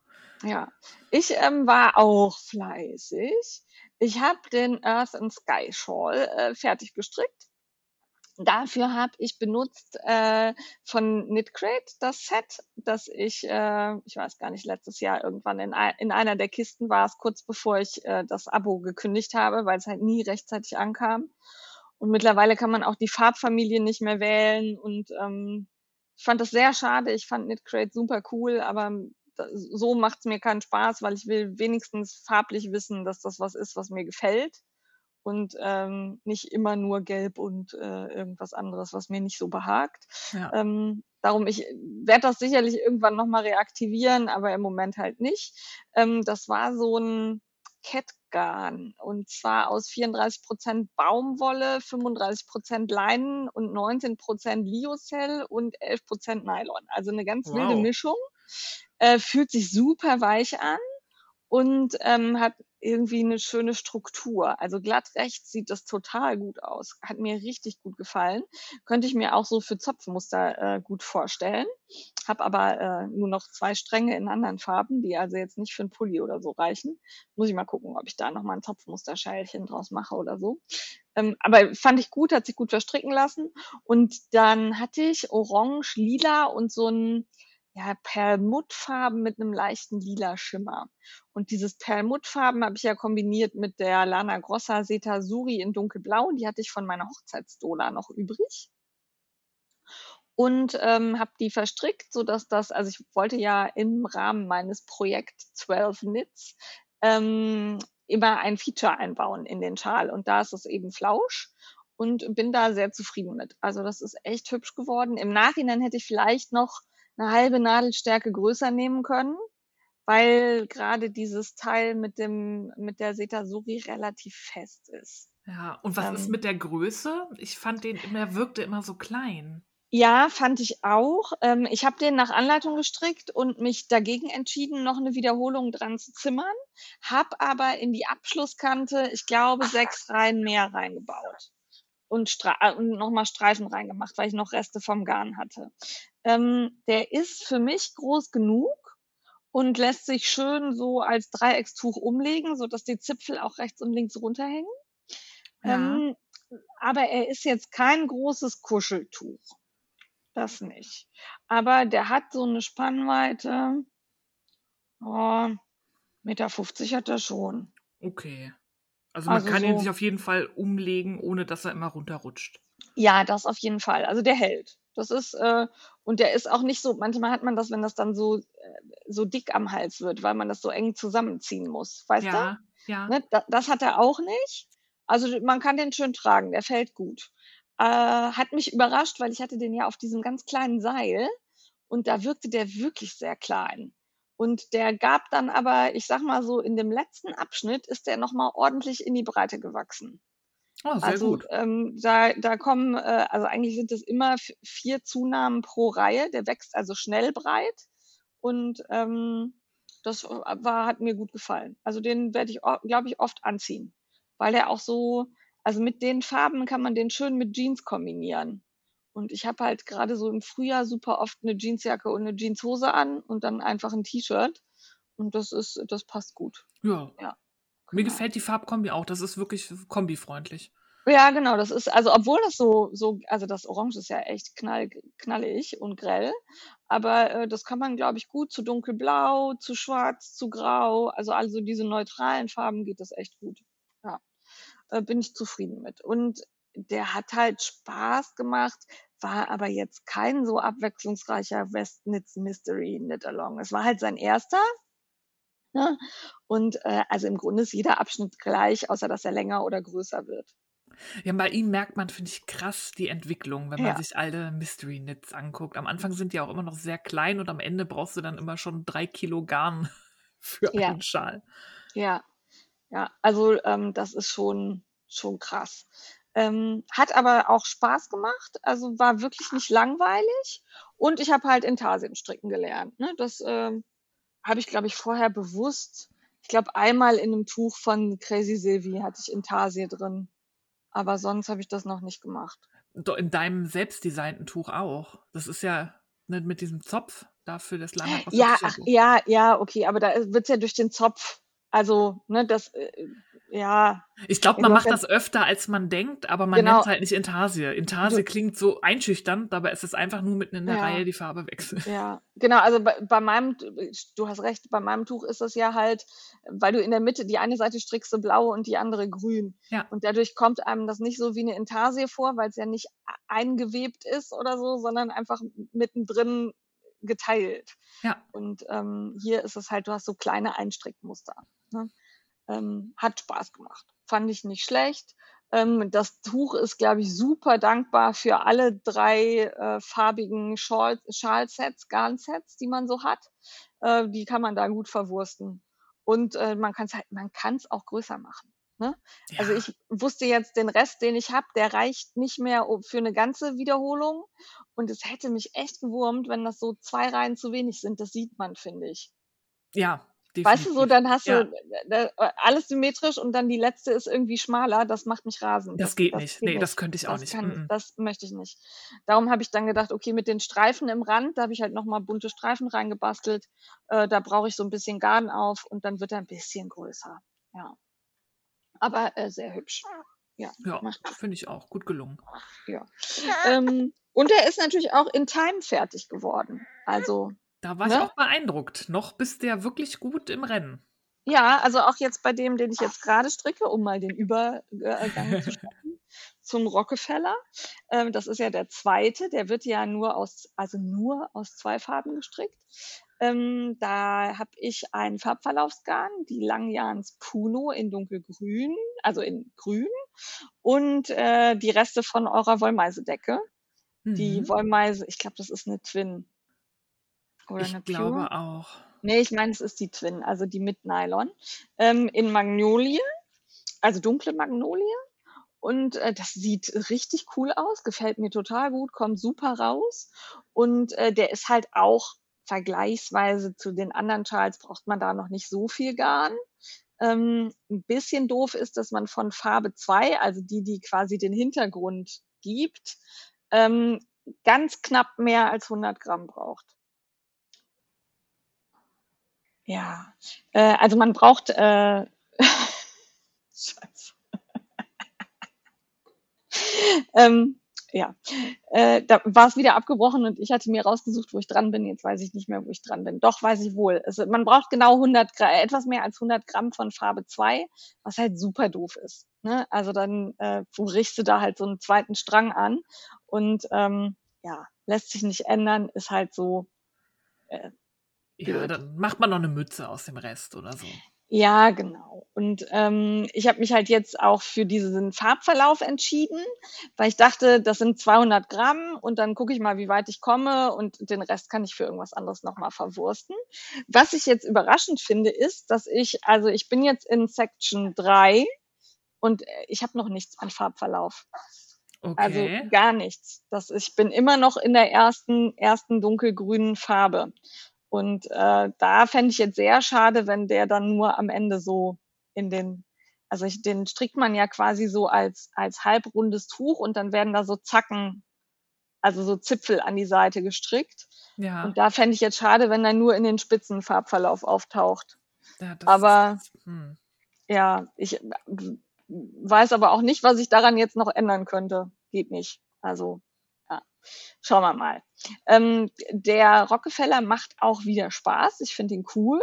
Ja, ich ähm, war auch fleißig. Ich habe den Earth and Sky Shawl äh, fertig gestrickt. Dafür habe ich benutzt äh, von Knitcrate das Set, das ich, äh, ich weiß gar nicht, letztes Jahr irgendwann in, in einer der Kisten war es, kurz bevor ich äh, das Abo gekündigt habe, weil es halt nie rechtzeitig ankam. Und mittlerweile kann man auch die Farbfamilie nicht mehr wählen und ähm, ich fand das sehr schade. Ich fand Knitcrate super cool, aber so macht's mir keinen Spaß, weil ich will wenigstens farblich wissen, dass das was ist, was mir gefällt und ähm, nicht immer nur gelb und äh, irgendwas anderes, was mir nicht so behagt. Ja. Ähm, darum, ich werde das sicherlich irgendwann nochmal reaktivieren, aber im Moment halt nicht. Ähm, das war so ein Catgarn und zwar aus 34% Baumwolle, 35% Leinen und 19% Lyocell und 11% Nylon. Also eine ganz wilde Wow. Mischung. Äh, fühlt sich super weich an und ähm, hat irgendwie eine schöne Struktur. Also glatt rechts sieht das total gut aus. Hat mir richtig gut gefallen. Könnte ich mir auch so für Zopfmuster äh, gut vorstellen. Hab aber äh, nur noch zwei Stränge in anderen Farben, die also jetzt nicht für einen Pulli oder so reichen. Muss ich mal gucken, ob ich da nochmal ein Zopfmusterscheilchen draus mache oder so. Ähm, aber fand ich gut, hat sich gut verstricken lassen. Und dann hatte ich orange, lila und so ein ja, Perlmuttfarben mit einem leichten lila Schimmer. Und dieses Perlmuttfarben habe ich ja kombiniert mit der Lana Grossa Seta Suri in dunkelblau. Die hatte ich von meiner Hochzeitsdola noch übrig. Und ähm, habe die verstrickt, so dass das, also ich wollte ja im Rahmen meines Projekt 12 Knits ähm, immer ein Feature einbauen in den Schal. Und da ist es eben Flausch und bin da sehr zufrieden mit. Also das ist echt hübsch geworden. Im Nachhinein hätte ich vielleicht noch eine halbe Nadelstärke größer nehmen können, weil gerade dieses Teil mit dem mit der Setasuri relativ fest ist. Ja, und was ähm, ist mit der Größe? Ich fand den immer, wirkte immer so klein. Ja, fand ich auch. Ähm, ich habe den nach Anleitung gestrickt und mich dagegen entschieden, noch eine Wiederholung dran zu zimmern, habe aber in die Abschlusskante, ich glaube, sechs Reihen mehr reingebaut und, äh, und nochmal Streifen reingemacht, weil ich noch Reste vom Garn hatte. Ähm, der ist für mich groß genug und lässt sich schön so als Dreieckstuch umlegen, so dass die Zipfel auch rechts und links runterhängen. Ja. Ähm, aber er ist jetzt kein großes Kuscheltuch. Das nicht. Aber der hat so eine Spannweite, oh, Meter 50 hat er schon. Okay. Also man also kann so, ihn sich auf jeden Fall umlegen, ohne dass er immer runterrutscht. Ja, das auf jeden Fall. Also der hält. Das ist, äh, und der ist auch nicht so, manchmal hat man das, wenn das dann so, äh, so dick am Hals wird, weil man das so eng zusammenziehen muss. Weißt ja, du? Ja. Ne? Da, das hat er auch nicht. Also man kann den schön tragen, der fällt gut. Äh, hat mich überrascht, weil ich hatte den ja auf diesem ganz kleinen Seil und da wirkte der wirklich sehr klein. Und der gab dann aber, ich sag mal so, in dem letzten Abschnitt ist der nochmal ordentlich in die Breite gewachsen. Oh, sehr also gut. Ähm, da, da kommen, äh, also eigentlich sind es immer vier Zunahmen pro Reihe. Der wächst also schnell breit und ähm, das war, hat mir gut gefallen. Also den werde ich, glaube ich, oft anziehen, weil der auch so, also mit den Farben kann man den schön mit Jeans kombinieren. Und ich habe halt gerade so im Frühjahr super oft eine Jeansjacke und eine Jeanshose an und dann einfach ein T-Shirt. Und das ist, das passt gut. Ja. ja Mir genau. gefällt die Farbkombi auch. Das ist wirklich kombifreundlich. Ja, genau. Das ist, also obwohl das so, so, also das Orange ist ja echt knall, knallig und grell. Aber äh, das kann man, glaube ich, gut zu dunkelblau, zu schwarz, zu grau. Also also diese neutralen Farben geht das echt gut. Ja. Äh, bin ich zufrieden mit. Und der hat halt Spaß gemacht, war aber jetzt kein so abwechslungsreicher Westnitz Mystery Knit Along. Es war halt sein erster. Ne? Und äh, also im Grunde ist jeder Abschnitt gleich, außer dass er länger oder größer wird. Ja, bei ihm merkt man, finde ich, krass die Entwicklung, wenn man ja. sich alle Mystery Knits anguckt. Am Anfang sind die auch immer noch sehr klein und am Ende brauchst du dann immer schon drei Kilo Garn für ja. einen Schal. Ja, ja, also ähm, das ist schon, schon krass. Ähm, hat aber auch Spaß gemacht, also war wirklich nicht langweilig. Und ich habe halt Intarsien stricken gelernt. Ne? Das ähm, habe ich, glaube ich, vorher bewusst. Ich glaube, einmal in einem Tuch von Crazy Sylvie hatte ich Intarsie drin. Aber sonst habe ich das noch nicht gemacht. In deinem selbstdesignten Tuch auch. Das ist ja ne, mit diesem Zopf dafür das lange. Ja, ach, ja, ja, okay, aber da wird es ja durch den Zopf. Also, ne, das, äh, ja. Ich glaube, man macht das öfter, als man denkt, aber man genau. nennt es halt nicht Intarsie. Intarsie klingt so einschüchternd, dabei ist es einfach nur mitten in der ja. Reihe die Farbe wechseln. Ja, genau. Also bei, bei, meinem, du hast recht, bei meinem Tuch ist das ja halt, weil du in der Mitte die eine Seite strickst du blau und die andere grün. Ja. Und dadurch kommt einem das nicht so wie eine Intarsie vor, weil es ja nicht eingewebt ist oder so, sondern einfach mittendrin geteilt. Ja. Und ähm, hier ist es halt, du hast so kleine Einstrickmuster. Ne? Ähm, hat Spaß gemacht. Fand ich nicht schlecht. Ähm, das Tuch ist, glaube ich, super dankbar für alle drei äh, farbigen Schal Schalsets, Garnsets, die man so hat. Äh, die kann man da gut verwursten. Und äh, man kann es halt, man kann es auch größer machen. Ne? Ja. Also ich wusste jetzt, den Rest, den ich habe, der reicht nicht mehr für eine ganze Wiederholung. Und es hätte mich echt gewurmt, wenn das so zwei Reihen zu wenig sind. Das sieht man, finde ich. Ja, Weißt du, so definitiv. dann hast Ja. du alles symmetrisch und dann die letzte ist irgendwie schmaler. Das macht mich rasend. Das Das, geht das nicht. geht Nee, das nicht. könnte ich auch Das nicht. kann, Mm-mm. das möchte ich nicht. Darum habe ich dann gedacht, okay, mit den Streifen im Rand, da habe ich halt nochmal bunte Streifen reingebastelt. Äh, da brauche ich so ein bisschen Garn auf und dann wird er ein bisschen größer. Ja. Aber äh, sehr hübsch. Ja, Ja, finde ich auch. Gut gelungen. ja. Ähm, und er ist natürlich auch in Time fertig geworden. Also, Da war ich ne? auch beeindruckt. Noch bist du ja wirklich gut im Rennen. Ja, also auch jetzt bei dem, den ich jetzt gerade stricke, um mal den Übergang zu schaffen, zum Rockefeller. Ähm, das ist ja der zweite, der wird ja nur aus, also nur aus zwei Farben gestrickt. Ähm, da habe ich ein Farbverlaufsgarn, die Langjahns Puno in dunkelgrün, also in grün und äh, die Reste von eurer Wollmeisedecke. Die Mhm. Wollmeise, ich glaube, das ist eine Twin oder eine Ich Pure. glaube auch. Nee, ich meine, es ist die Twin, also die mit Nylon. Ähm, in Magnolie, also dunkle Magnolie. Und äh, das sieht richtig cool aus, gefällt mir total gut, kommt super raus. Und äh, der ist halt auch vergleichsweise zu den anderen Schals, braucht man da noch nicht so viel Garn. Ähm, ein bisschen doof ist, dass man von Farbe 2, also die, die quasi den Hintergrund gibt, ähm, ganz knapp mehr als 100 Gramm braucht. Ja, äh, also man braucht, äh, Scheiße. ähm, ja, äh, da war es wieder abgebrochen und ich hatte mir rausgesucht, wo ich dran bin. Jetzt weiß ich nicht mehr, wo ich dran bin. Doch, weiß ich wohl. Also man braucht genau 100 Gramm, etwas mehr als 100 Gramm von Farbe 2, was halt super doof ist. Ne? Also dann äh, riechst du da halt so einen zweiten Strang an und ähm, ja, lässt sich nicht ändern, ist halt so äh, Ja, dann macht man noch eine Mütze aus dem Rest oder so. Ja, genau. Und ähm, ich habe mich halt jetzt auch für diesen Farbverlauf entschieden, weil ich dachte, das sind 200 Gramm und dann gucke ich mal, wie weit ich komme und den Rest kann ich für irgendwas anderes nochmal verwursten. Was ich jetzt überraschend finde, ist, dass ich, also ich bin jetzt in Section 3 und äh, ich habe noch nichts an Farbverlauf. Also Okay. gar nichts. Das, ich bin immer noch in der ersten, ersten dunkelgrünen Farbe. Und äh, da fände ich jetzt sehr schade, wenn der dann nur am Ende so in den, also ich, den strickt man ja quasi so als, als halbrundes Tuch und dann werden da so Zacken, also so Zipfel an die Seite gestrickt. Ja, Und da fände ich jetzt schade, wenn er nur in den Spitzenfarbverlauf auftaucht. ja das Aber ist. Hm. ja, ich weiß aber auch nicht, was ich daran jetzt noch ändern könnte. Geht nicht. Also. Schauen wir mal. Ähm, der Rockefeller macht auch wieder Spaß. Ich finde ihn cool.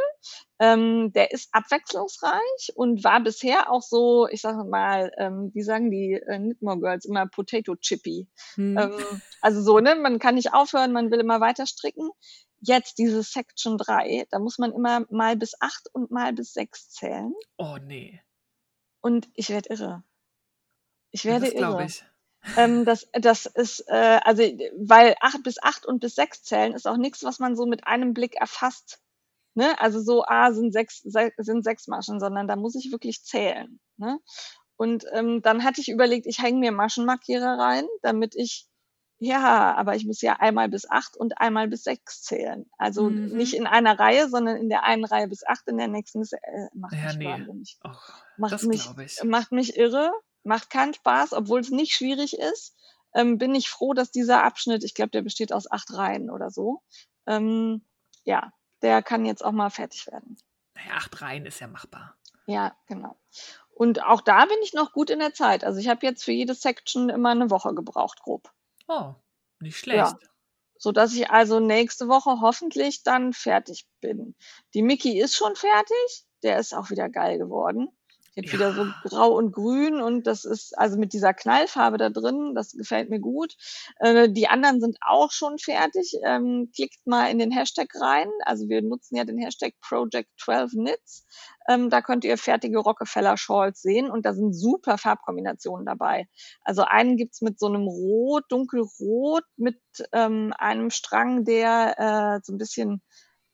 Ähm, der ist abwechslungsreich und war bisher auch so, ich sage mal, ähm, wie sagen die äh, Knitmore Girls immer Potato Chippy. Hm. Ähm, also so, ne, man kann nicht aufhören, man will immer weiter stricken. Jetzt diese Section 3, da muss man immer mal bis 8 und mal bis 6 zählen. Oh nee. Und ich werde irre. Ich werde das irre. ich. Ähm, das, das ist, äh, also, weil 8 bis 8 und bis 6 zählen ist auch nichts, was man so mit einem Blick erfasst. Ne? Also so, ah, sind sechs, se sind sechs Maschen, sondern da muss ich wirklich zählen. Ne? Und ähm, dann hatte ich überlegt, ich hänge mir Maschenmarkierer rein, damit ich, ja, aber ich muss ja einmal bis 8 und einmal bis 6 zählen. Also nicht Mhm. in einer Reihe, sondern in der einen Reihe bis 8, in der nächsten bis, äh, macht Ja, mich nee. wahnsinnig Och, macht das mich, ich. macht mich irre, macht keinen Spaß, obwohl es nicht schwierig ist. Ähm, bin ich froh, dass dieser Abschnitt, ich glaube, der besteht aus acht Reihen oder so. Ähm, ja, der kann jetzt auch mal fertig werden. Naja, acht Reihen ist ja machbar. Ja, genau. Und auch da bin ich noch gut in der Zeit. Also ich habe jetzt für jede Section immer eine Woche gebraucht, grob. Oh, nicht Ja. schlecht. So dass ich also nächste Woche hoffentlich dann fertig bin. Die Mickey ist schon fertig. Der ist auch wieder geil geworden. Die hat wieder so Ja. grau und grün und das ist also mit dieser Knallfarbe da drin, das gefällt mir gut. Äh, die anderen sind auch schon fertig. Ähm, klickt mal in den Hashtag rein. Also wir nutzen ja den Hashtag Project 12 Knits. Ähm, da könnt ihr fertige Rockefeller Shawls sehen und da sind super Farbkombinationen dabei. Also einen gibt's mit so einem Rot, dunkelrot, mit ähm, einem Strang, der äh, so ein bisschen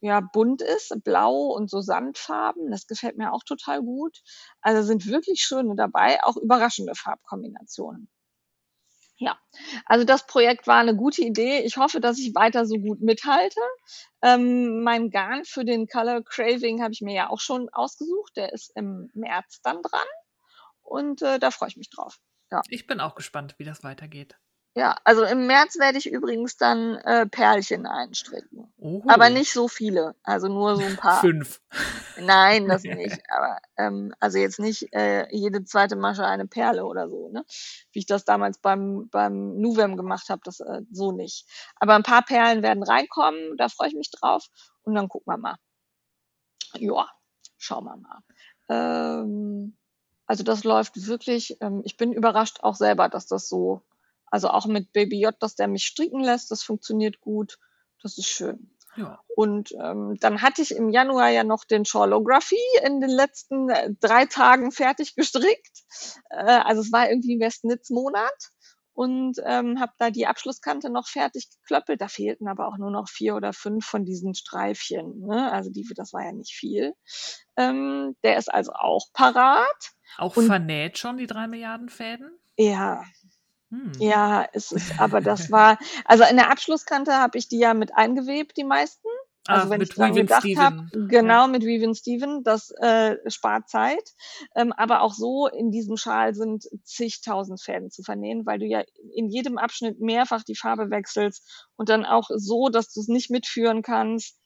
ja, bunt ist, blau und so Sandfarben. Das gefällt mir auch total gut. Also sind wirklich schöne dabei, auch überraschende Farbkombinationen. Ja, also das Projekt war eine gute Idee. Ich hoffe, dass ich weiter so gut mithalte. Ähm, mein Garn für den Color Craving habe ich mir ja auch schon ausgesucht. Der ist im März dann dran und äh, da freue ich mich drauf. Ja. Ich bin auch gespannt, wie das weitergeht. Ja, also im März werde ich übrigens dann äh, Perlchen einstricken. Oho. Aber nicht so viele, also nur so ein paar. Fünf. Nein, das nicht. Aber ähm, also jetzt nicht äh, jede zweite Masche eine Perle oder so, ne? Wie ich das damals beim beim Nuvem gemacht habe, das äh, so nicht. Aber ein paar Perlen werden reinkommen, da freue ich mich drauf und dann gucken wir mal. Ja, schauen wir mal. Ähm, also das läuft wirklich. Ähm, ich bin überrascht auch selber, dass das so also auch mit Baby J, dass der mich stricken lässt, das funktioniert gut. Das ist schön. Ja. Und ähm, dann hatte ich im Januar ja noch den Shawlography in den letzten äh, drei Tagen fertig gestrickt. Äh, also es war irgendwie Westnitz-Monat und ähm, habe da die Abschlusskante noch fertig geklöppelt. Da fehlten aber auch nur noch vier oder fünf von diesen Streifchen. Ne? Also die, das war ja nicht viel. Ähm, der ist also auch parat. Auch Und- vernäht schon die drei Milliarden Fäden? Ja, Hm. Ja, es ist, aber das war, also in der Abschlusskante habe ich die ja mit eingewebt, die meisten. Also Ah, wenn ich dran gedacht habe, genau mit Vivian Steven, das äh, spart Zeit. Ähm, aber auch so in diesem Schal sind zigtausend Fäden zu vernähen, weil du ja in jedem Abschnitt mehrfach die Farbe wechselst und dann auch so, dass du es nicht mitführen kannst.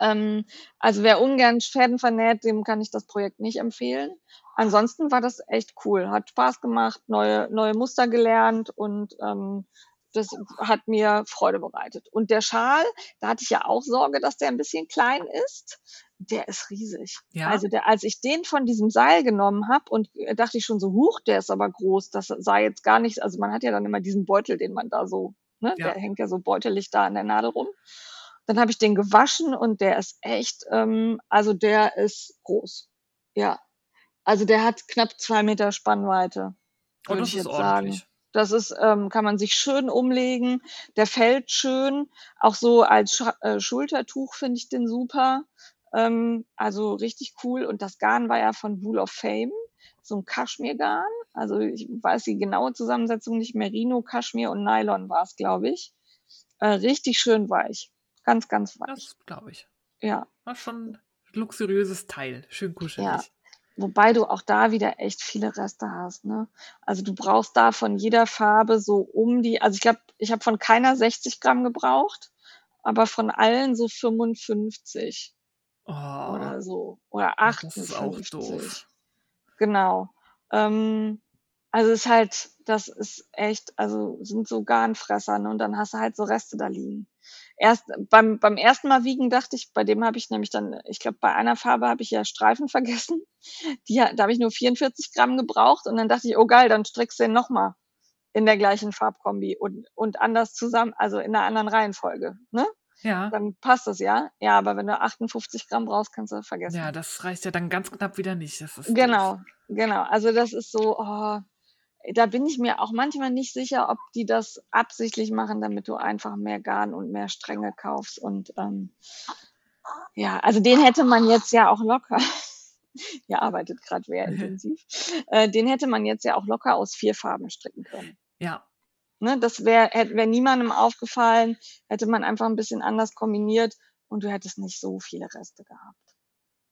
Ähm, also wer ungern Fäden vernäht, dem kann ich das Projekt nicht empfehlen. Ansonsten war das echt cool, hat Spaß gemacht, neue, neue Muster gelernt und ähm, das hat mir Freude bereitet. Und der Schal, da hatte ich ja auch Sorge, dass der ein bisschen klein ist. Der ist riesig. Ja. Also der, als ich den von diesem Seil genommen habe und äh, dachte ich schon so, huch, der ist aber groß. Das sah jetzt gar nicht, also man hat ja dann immer diesen Beutel, den man da so, ne, Ja. der hängt ja so beutelig da an der Nadel rum. Dann habe ich den gewaschen und der ist echt, ähm, also der ist groß. Ja. Also der hat knapp zwei Meter Spannweite. Oh, würde ich jetzt sagen. ordentlich. Das ist, ähm, kann man sich schön umlegen. Der fällt schön. Auch so als Scha äh, Schultertuch finde ich den super. Ähm, also richtig cool. Und das Garn war ja von Wool of Fame. So ein Kaschmirgarn. Also ich weiß die genaue Zusammensetzung nicht. Merino, Kaschmir und Nylon war es, glaube ich. Äh, richtig schön weich. Ganz, ganz weich. Das glaube ich. Ja. War schon ein luxuriöses Teil. Schön kuschelig. Ja. Wobei du auch da wieder echt viele Reste hast. Ne? Also du brauchst da von jeder Farbe so um die, also ich glaube, ich habe von keiner 60 Gramm gebraucht, aber von allen so 55 Oh, oder so. Oder Ach, das ist auch 58. doof. Genau. Ähm, also es ist halt, das ist echt, also sind so Garnfresser, ne? Und dann hast du halt so Reste da liegen. Erst beim, beim ersten Mal wiegen dachte ich, bei dem habe ich nämlich dann, ich glaube, bei einer Farbe habe ich ja Streifen vergessen. Die, da habe ich nur 44 Gramm gebraucht und dann dachte ich, oh geil, dann strickst du den nochmal in der gleichen Farbkombi und, und anders zusammen, also in einer anderen Reihenfolge. Ne? ja. Dann passt das ja. Ja, aber wenn du 58 Gramm brauchst, kannst du vergessen. Ja, das reicht ja dann ganz knapp wieder nicht. Das ist Genau, doof. genau. Also das ist so, oh, da bin ich mir auch manchmal nicht sicher, ob die das absichtlich machen, damit du einfach mehr Garn und mehr Stränge kaufst. Und ähm, ja, also den hätte man jetzt ja auch locker. Ihr arbeitet gerade sehr intensiv. Äh, den hätte man jetzt ja auch locker aus vier Farben stricken können. Ja, Ne, das wäre wär niemandem aufgefallen, hätte man einfach ein bisschen anders kombiniert und du hättest nicht so viele Reste gehabt.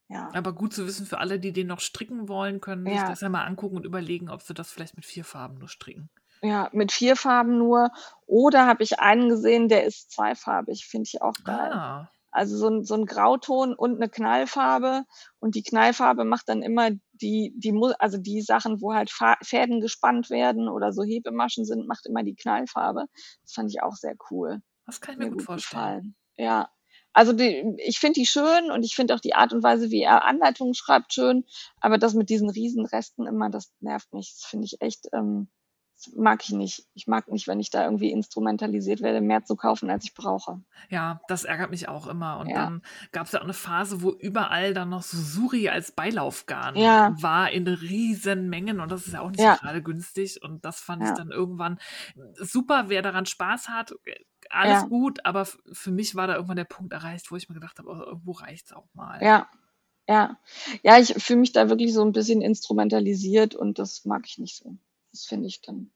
Ja. aber gut zu wissen für alle, die den noch stricken wollen, können sich Ja. das ja mal angucken und überlegen, ob sie das vielleicht mit vier Farben nur stricken. Ja, mit vier Farben nur. Oder habe ich einen gesehen, der ist zweifarbig, finde ich auch geil. Ah, Also so ein, so ein Grauton und eine Knallfarbe. Und die Knallfarbe macht dann immer die, die, also die Sachen, wo halt Fäden gespannt werden oder so Hebemaschen sind, macht immer die Knallfarbe. Das fand ich auch sehr cool. das kann ich mir gut vorstellen. gefallen. Ja. Also die, ich finde die schön und ich finde auch die Art und Weise, wie er Anleitungen schreibt, schön. Aber das mit diesen Riesenresten immer, das nervt mich. Das finde ich echt, ähm, das mag ich nicht. Ich mag nicht, wenn ich da irgendwie instrumentalisiert werde, mehr zu kaufen, als ich brauche. Ja, das ärgert mich auch immer. Und Ja. dann gab es ja auch eine Phase, wo überall dann noch so Suri als Beilaufgarn Ja. war in riesen Mengen und das ist ja auch nicht Ja. gerade günstig. Und das fand ich dann irgendwann super, wer daran Spaß hat, alles Ja. gut, aber für mich war da irgendwann der Punkt erreicht, wo ich mir gedacht habe, oh, irgendwo reicht es auch mal. Ja. Ja. Ja, ich fühle mich da wirklich so ein bisschen instrumentalisiert und das mag ich nicht so. Das finde ich dann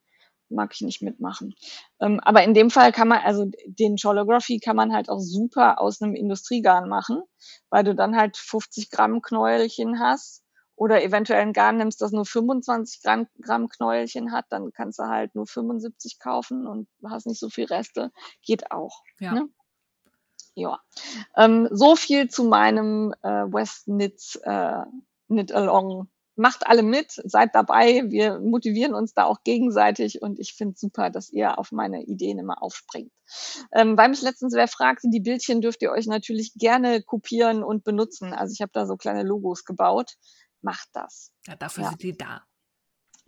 mag ich nicht mitmachen. Ähm, aber in dem Fall kann man, also den Cholography kann man halt auch super aus einem Industriegarn machen, weil du dann halt 50 Gramm Knäuelchen hast oder eventuell ein Garn nimmst, das nur 25 Gramm, Gramm Knäuelchen hat, dann kannst du halt nur 75 kaufen und hast nicht so viel Reste. Geht auch. Ja. Ne? Ja. Ähm, so viel zu meinem äh, West Knits äh, Knit Along macht alle mit, seid dabei. Wir motivieren uns da auch gegenseitig und ich finde super, dass ihr auf meine Ideen immer aufspringt. Ähm, weil mich letztens wer fragte, die Bildchen dürft ihr euch natürlich gerne kopieren und benutzen. Also ich habe da so kleine Logos gebaut. Macht das. Ja, dafür Ja. sind die da.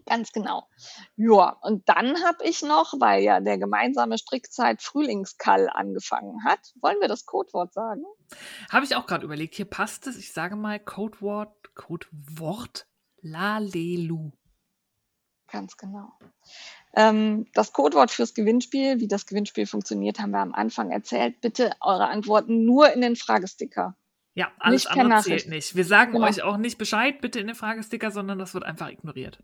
Ganz genau. Ja, und dann habe ich noch, weil ja der gemeinsame Strickzeit Frühlingskall angefangen hat, wollen wir das Codewort sagen? Habe ich auch gerade überlegt. Hier passt es. Ich sage mal Codewort, Codewort Lalelu. Ganz genau. Ähm, das Codewort fürs Gewinnspiel, wie das Gewinnspiel funktioniert, haben wir am Anfang erzählt. Bitte eure Antworten nur in den Fragesticker. Ja, alles Nicht andere zählt nicht. Wir sagen Genau. euch auch nicht Bescheid, bitte in den Fragesticker, sondern das wird einfach ignoriert.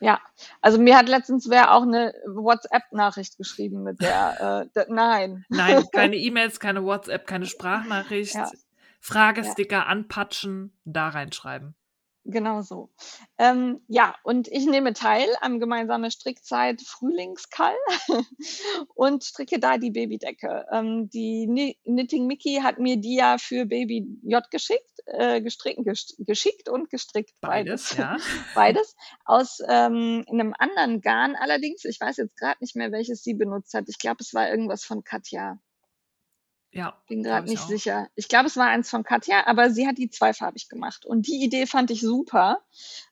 Ja, also mir hat letztens wer auch eine WhatsApp-Nachricht geschrieben mit der, äh, der nein. Nein, keine E-Mails, keine WhatsApp, keine Sprachnachricht. Ja. Fragesticker anpatschen, da reinschreiben. Genau so. Ähm, ja, und ich nehme teil am gemeinsamen Strickzeit Frühlingskall und stricke da die Babydecke. Ähm, die Ni- Knitting Mickey hat mir die ja für Baby J geschickt, äh, gestrickt, gesch- geschickt und gestrickt. Beides, ja. Beides aus ähm, einem anderen Garn. Allerdings, ich weiß jetzt gerade nicht mehr, welches sie benutzt hat. Ich glaube, es war irgendwas von Katja. Ja, Bin gerade ich nicht auch. sicher. Ich glaube, es war eins von Katja, aber sie hat die zweifarbig gemacht. Und die Idee fand ich super,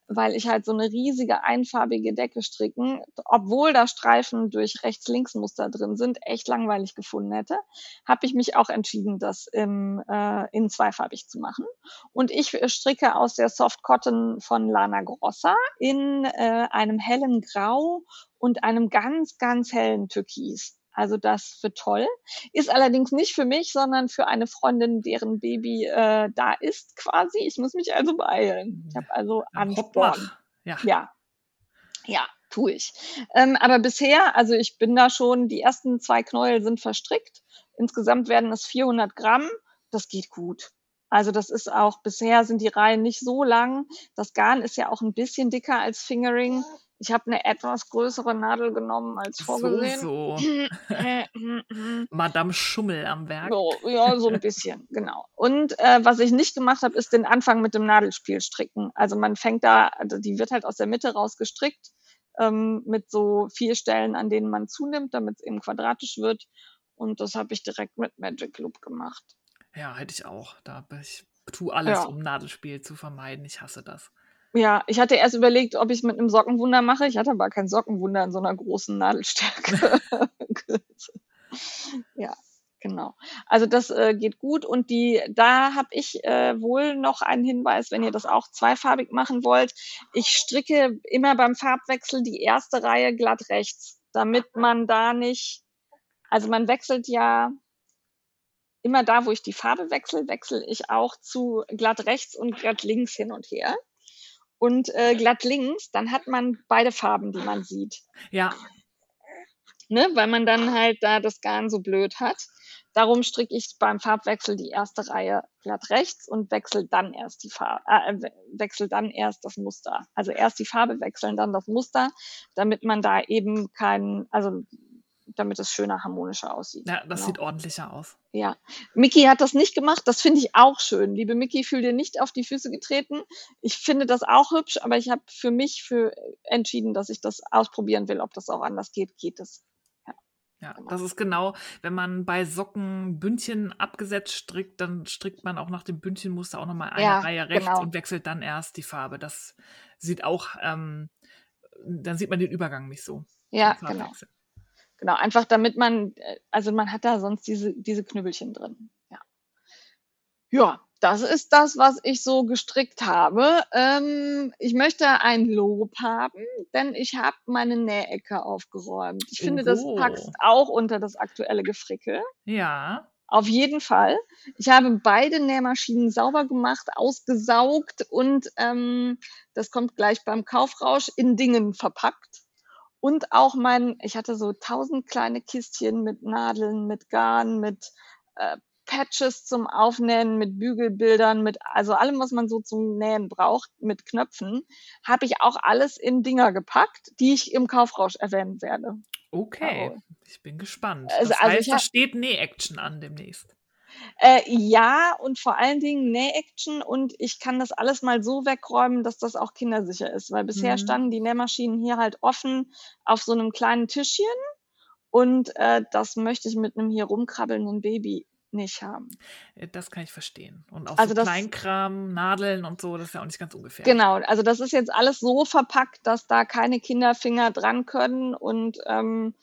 weil ich halt so eine riesige einfarbige Decke stricken, obwohl da Streifen durch Rechts-Links-Muster drin sind, echt langweilig gefunden hätte, habe ich mich auch entschieden, das im, äh, in zweifarbig zu machen. Und ich äh, stricke aus der Soft Cotton von Lana Grossa in äh, einem hellen Grau und einem ganz, ganz hellen Türkis. Also das wird toll. Ist allerdings nicht für mich, sondern für eine Freundin, deren Baby äh, da ist quasi. Ich muss mich also beeilen. Ich habe also Ansporn. Ja. Ja, ja, tue ich. Ähm, aber bisher, also ich bin da schon, die ersten zwei Knäuel sind verstrickt. Insgesamt werden es 400 Gramm. Das geht gut. Also das ist auch, bisher sind die Reihen nicht so lang. Das Garn ist ja auch ein bisschen dicker als Fingering. Ich habe eine etwas größere Nadel genommen als So, vorgesehen. so. Madame Schummel am Werk. So, ja, so ein bisschen, genau. Und äh, was ich nicht gemacht habe, ist den Anfang mit dem Nadelspiel stricken. Also man fängt da, also die wird halt aus der Mitte raus gestrickt, ähm, mit so vier Stellen, an denen man zunimmt, damit es eben quadratisch wird. Und das habe ich direkt mit Magic Loop gemacht. Ja, hätte ich auch. Da ich tue alles, Ja. um Nadelspiel zu vermeiden. Ich hasse das. Ja, ich hatte erst überlegt, ob ich mit einem Sockenwunder mache. Ich hatte aber kein Sockenwunder in so einer großen Nadelstärke. ja, genau. Also das äh, geht gut und die, da habe ich äh, wohl noch einen Hinweis, wenn ihr das auch zweifarbig machen wollt. Ich stricke immer beim Farbwechsel die erste Reihe glatt rechts, damit man da nicht, also man wechselt ja immer da, wo ich die Farbe wechsle, wechsle ich auch zu glatt rechts und glatt links hin und her und äh, glatt links, dann hat man beide Farben, die man sieht. Ja, Ne? Weil man dann halt da das Garn so blöd hat. Darum stricke ich beim Farbwechsel die erste Reihe glatt rechts und wechsle dann erst die Farbe, äh, we- wechsel dann erst das Muster. Also erst die Farbe wechseln, dann das Muster, damit man da eben keinen, also damit es schöner harmonischer aussieht. ja das Genau. sieht ordentlicher aus. Ja, Mickey hat das nicht gemacht. Das finde ich auch schön. Liebe Mickey, fühl dir nicht auf die Füße getreten. Ich finde das auch hübsch, aber ich habe für mich für entschieden, dass ich das ausprobieren will, ob das auch anders geht. Geht es? Ja, Genau. das ist genau, wenn man bei Socken Bündchen abgesetzt strickt, dann strickt man auch nach dem Bündchenmuster auch nochmal eine Ja, Reihe rechts genau. und wechselt dann erst die Farbe. Das sieht auch, ähm, dann sieht man den Übergang nicht so. Ja, genau. Genau, einfach damit man, äh, also man hat da sonst diese, diese Knüppelchen drin. Ja. Ja, das ist das, was ich so gestrickt habe. Ähm, ich möchte ein Lob haben, denn ich habe meine Nähecke aufgeräumt. Ich finde, das Oho. passt auch unter das aktuelle Gefrickel. Ja, Auf jeden Fall. Ich habe beide Nähmaschinen sauber gemacht, ausgesaugt und ähm, das kommt gleich beim Kaufrausch in Dingen verpackt. Und auch mein, ich hatte so tausend kleine Kistchen mit Nadeln, mit Garn, mit äh, Patches zum Aufnähen, mit Bügelbildern, mit also allem, was man so zum Nähen braucht, mit Knöpfen, habe ich auch alles in Dinger gepackt, die ich im Kaufrausch erwähnen werde. Okay, ich bin gespannt. Also, das also heißt, da steht Näh-Action an demnächst. Äh, ja, und vor allen Dingen Näh-Action und ich kann das alles mal so wegräumen, dass das auch kindersicher ist, weil bisher mhm. standen die Nähmaschinen hier halt offen auf so einem kleinen Tischchen und äh, das möchte ich mit einem hier rumkrabbelnden Baby nicht haben. Äh, das kann ich verstehen. Und auch also so das, Kleinkram, Nadeln und so, das ist ja auch nicht ganz ungefähr. Genau, also das ist jetzt alles so verpackt, dass da keine Kinderfinger dran können und ähm,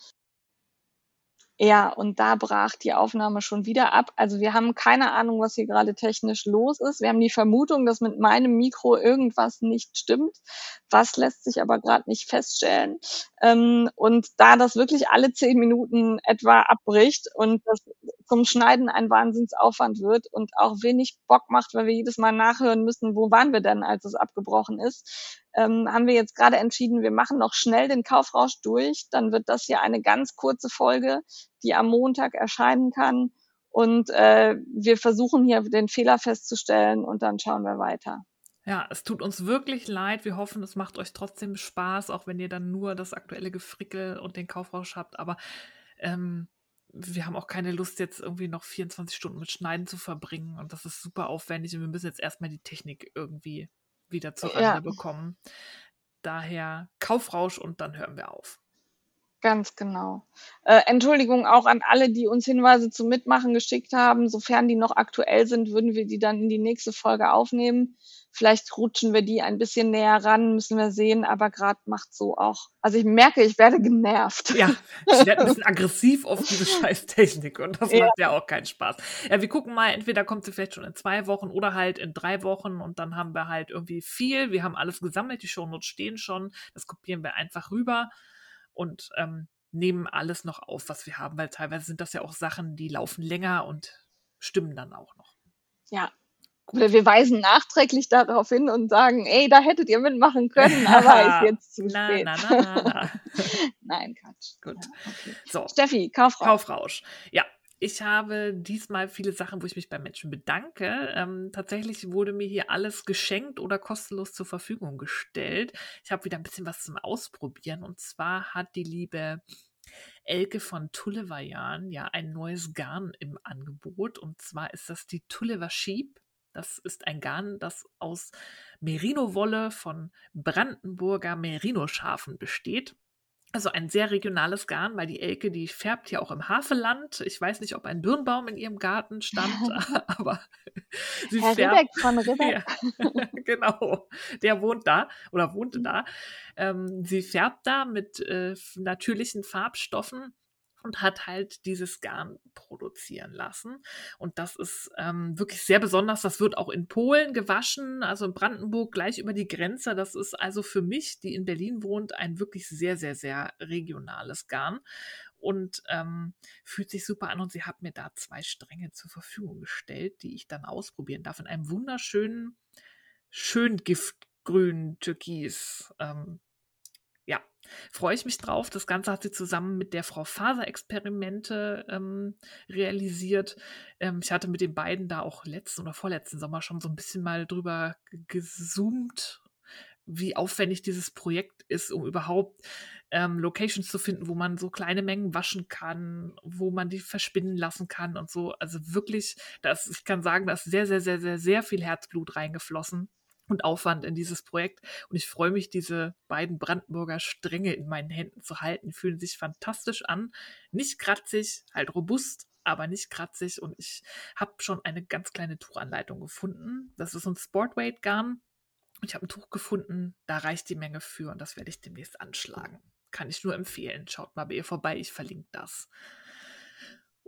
ja, und da brach die Aufnahme schon wieder ab. Also wir haben keine Ahnung, was hier gerade technisch los ist. Wir haben die Vermutung, dass mit meinem Mikro irgendwas nicht stimmt. Was lässt sich aber gerade nicht feststellen. Ähm, und da das wirklich alle zehn Minuten etwa abbricht und das zum Schneiden ein Wahnsinnsaufwand wird und auch wenig Bock macht, weil wir jedes Mal nachhören müssen, wo waren wir denn, als es abgebrochen ist, ähm, haben wir jetzt gerade entschieden, wir machen noch schnell den Kaufrausch durch. Dann wird das hier eine ganz kurze Folge, die am Montag erscheinen kann. Und äh, wir versuchen hier den Fehler festzustellen und dann schauen wir weiter. Ja, es tut uns wirklich leid. Wir hoffen, es macht euch trotzdem Spaß, auch wenn ihr dann nur das aktuelle Gefrickel und den Kaufrausch habt. Aber ähm, wir haben auch keine Lust, jetzt irgendwie noch 24 Stunden mit Schneiden zu verbringen. Und das ist super aufwendig und wir müssen jetzt erstmal die Technik irgendwie wieder zur ja. bekommen. Daher Kaufrausch und dann hören wir auf. Ganz genau. Äh, Entschuldigung auch an alle, die uns Hinweise zum Mitmachen geschickt haben. Sofern die noch aktuell sind, würden wir die dann in die nächste Folge aufnehmen. Vielleicht rutschen wir die ein bisschen näher ran, müssen wir sehen, aber gerade macht so auch. Also ich merke, ich werde genervt. Ja, ich werde ein bisschen aggressiv auf diese scheiß Technik und das ja. macht ja auch keinen Spaß. Ja, wir gucken mal, entweder kommt sie vielleicht schon in zwei Wochen oder halt in drei Wochen und dann haben wir halt irgendwie viel. Wir haben alles gesammelt, die Shownotes stehen schon, das kopieren wir einfach rüber und ähm, nehmen alles noch auf, was wir haben, weil teilweise sind das ja auch Sachen, die laufen länger und stimmen dann auch noch. Ja, Gut. Wir weisen nachträglich darauf hin und sagen, ey, da hättet ihr mitmachen können, aber ist jetzt zu na, spät. Na, na, Nein, Quatsch. Gut. Ja, okay. So. Steffi, Kaufrausch. Kaufrausch. Ja, ich habe diesmal viele Sachen, wo ich mich bei Menschen bedanke. Ähm, tatsächlich wurde mir hier alles geschenkt oder kostenlos zur Verfügung gestellt. Ich habe wieder ein bisschen was zum Ausprobieren. Und zwar hat die liebe Elke von Tullevajan ja ein neues Garn im Angebot. Und zwar ist das die Tullever Sheep. Das ist ein Garn, das aus Merino-Wolle von Brandenburger Merino-Schafen besteht. Also ein sehr regionales Garn, weil die Elke, die färbt ja auch im Havelland. Ich weiß nicht, ob ein Birnbaum in ihrem Garten stand, aber sie Herr färbt. Ribbeck von Ribbeck. Ja, genau, der wohnt da oder wohnte da. Ähm, sie färbt da mit äh, natürlichen Farbstoffen und hat halt dieses Garn produzieren lassen. Und das ist ähm, wirklich sehr besonders. Das wird auch in Polen gewaschen, also in Brandenburg gleich über die Grenze. Das ist also für mich, die in Berlin wohnt, ein wirklich sehr, sehr, sehr regionales Garn. Und ähm, fühlt sich super an. Und sie hat mir da zwei Stränge zur Verfügung gestellt, die ich dann ausprobieren darf. In einem wunderschönen, schön giftgrün Türkis. Ähm, freue ich mich drauf. Das Ganze hat sie zusammen mit der Frau Faser-Experimente ähm, realisiert. Ähm, ich hatte mit den beiden da auch letzten oder vorletzten Sommer schon so ein bisschen mal drüber gezoomt, wie aufwendig dieses Projekt ist, um überhaupt ähm, Locations zu finden, wo man so kleine Mengen waschen kann, wo man die verspinnen lassen kann und so. Also wirklich, das, ich kann sagen, da ist sehr, sehr, sehr, sehr, sehr viel Herzblut reingeflossen und Aufwand in dieses Projekt. Und ich freue mich, diese beiden Brandenburger Stränge in meinen Händen zu halten. Fühlen sich fantastisch an. Nicht kratzig, halt robust, aber nicht kratzig. Und ich habe schon eine ganz kleine Tuchanleitung gefunden. Das ist ein Sportweight Garn. Und ich habe ein Tuch gefunden, da reicht die Menge für und das werde ich demnächst anschlagen. Kann ich nur empfehlen. Schaut mal bei ihr vorbei, ich verlinke das.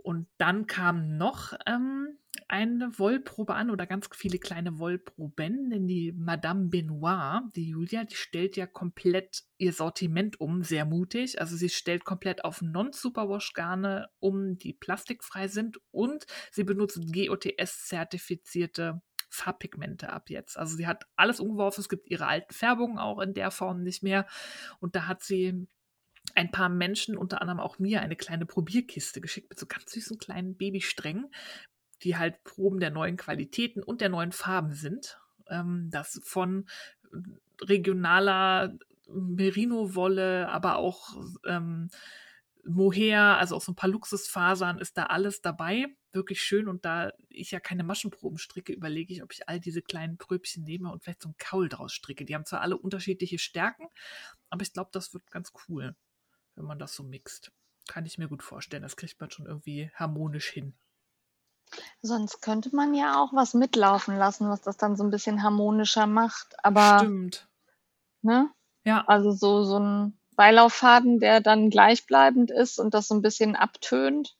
Und dann kam noch ähm, eine Wollprobe an oder ganz viele kleine Wollproben, denn die Madame Benoit, die Julia, die stellt ja komplett ihr Sortiment um, sehr mutig. Also sie stellt komplett auf Non-Superwash-Garne um, die plastikfrei sind und sie benutzt GOTS-zertifizierte Farbpigmente ab jetzt. Also sie hat alles umgeworfen, es gibt ihre alten Färbungen auch in der Form nicht mehr und da hat sie ein paar Menschen, unter anderem auch mir, eine kleine Probierkiste geschickt mit so ganz süßen kleinen Babysträngen, die halt Proben der neuen Qualitäten und der neuen Farben sind. Ähm, das von regionaler Merino-Wolle, aber auch ähm, Mohair, also auch so ein paar Luxusfasern ist da alles dabei. Wirklich schön. Und da ich ja keine Maschenproben stricke, überlege ich, ob ich all diese kleinen Pröbchen nehme und vielleicht so einen Kaul draus stricke. Die haben zwar alle unterschiedliche Stärken, aber ich glaube, das wird ganz cool, wenn man das so mixt. Kann ich mir gut vorstellen. Das kriegt man schon irgendwie harmonisch hin. Sonst könnte man ja auch was mitlaufen lassen, was das dann so ein bisschen harmonischer macht. Aber Stimmt. ne? Ja, Also so, so ein Beilauffaden, der dann gleichbleibend ist und das so ein bisschen abtönt.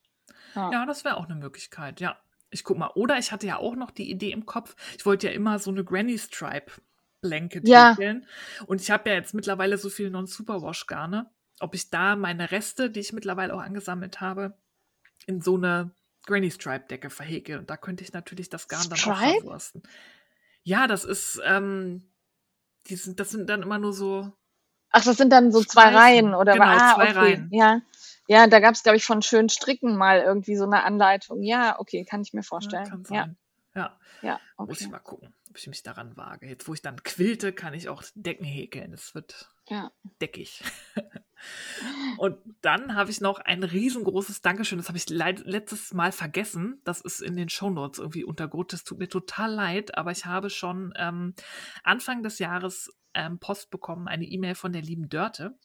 Ja. ja, das wäre auch eine Möglichkeit. Ja, ich guck mal. Oder ich hatte ja auch noch die Idee im Kopf. Ich wollte ja immer so eine Granny Stripe Blanket Ja. häkeln. Und ich habe ja jetzt mittlerweile so viel Non-Superwash-Garne. Ob ich da meine Reste, die ich mittlerweile auch angesammelt habe, in so eine Granny Stripe Decke verhäkel. Und da könnte ich natürlich das Garn dann auch Stripe? verwursten. Ja, das ist, ähm, die sind, das sind dann immer nur so, Ach, das sind dann so zwei. Reihen, oder? Genau, ah, zwei okay. Reihen. Ja. Ja, da gab es, glaube ich, von Schön Stricken mal irgendwie so eine Anleitung. Ja, okay, kann ich mir vorstellen. Ja. Ja, ja, muss ich okay. mal gucken, ob ich mich daran wage. Jetzt, wo ich dann quilte, kann ich auch Decken häkeln. Es wird Ja. deckig. Und dann habe ich noch ein riesengroßes Dankeschön. Das habe ich letztes Mal vergessen. Das ist in den Shownotes irgendwie untergrund. Das tut mir total leid, aber ich habe schon ähm, Anfang des Jahres ähm, Post bekommen, eine E-Mail von der lieben Dörte,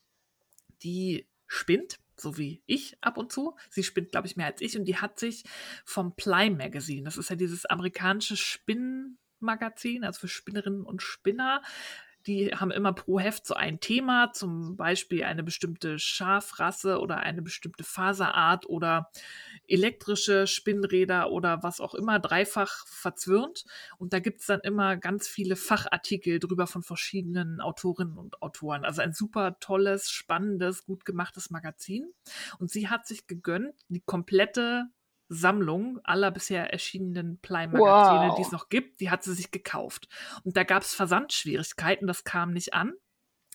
die spinnt, so wie ich ab und zu. Sie spinnt, glaube ich, mehr als ich und die hat sich vom Ply Magazine, das ist ja dieses amerikanische Spinnmagazin, also für Spinnerinnen und Spinner, die haben immer pro Heft so ein Thema, zum Beispiel eine bestimmte Schafrasse oder eine bestimmte Faserart oder elektrische Spinnräder oder was auch immer, dreifach verzwirnt. Und da gibt's dann immer ganz viele Fachartikel drüber von verschiedenen Autorinnen und Autoren. Also ein super tolles, spannendes, gut gemachtes Magazin. Und sie hat sich gegönnt, die komplette Sammlung aller bisher erschienenen Ply-Magazine, Wow. die es noch gibt, die hat sie sich gekauft. Und da gab es Versandschwierigkeiten, das kam nicht an.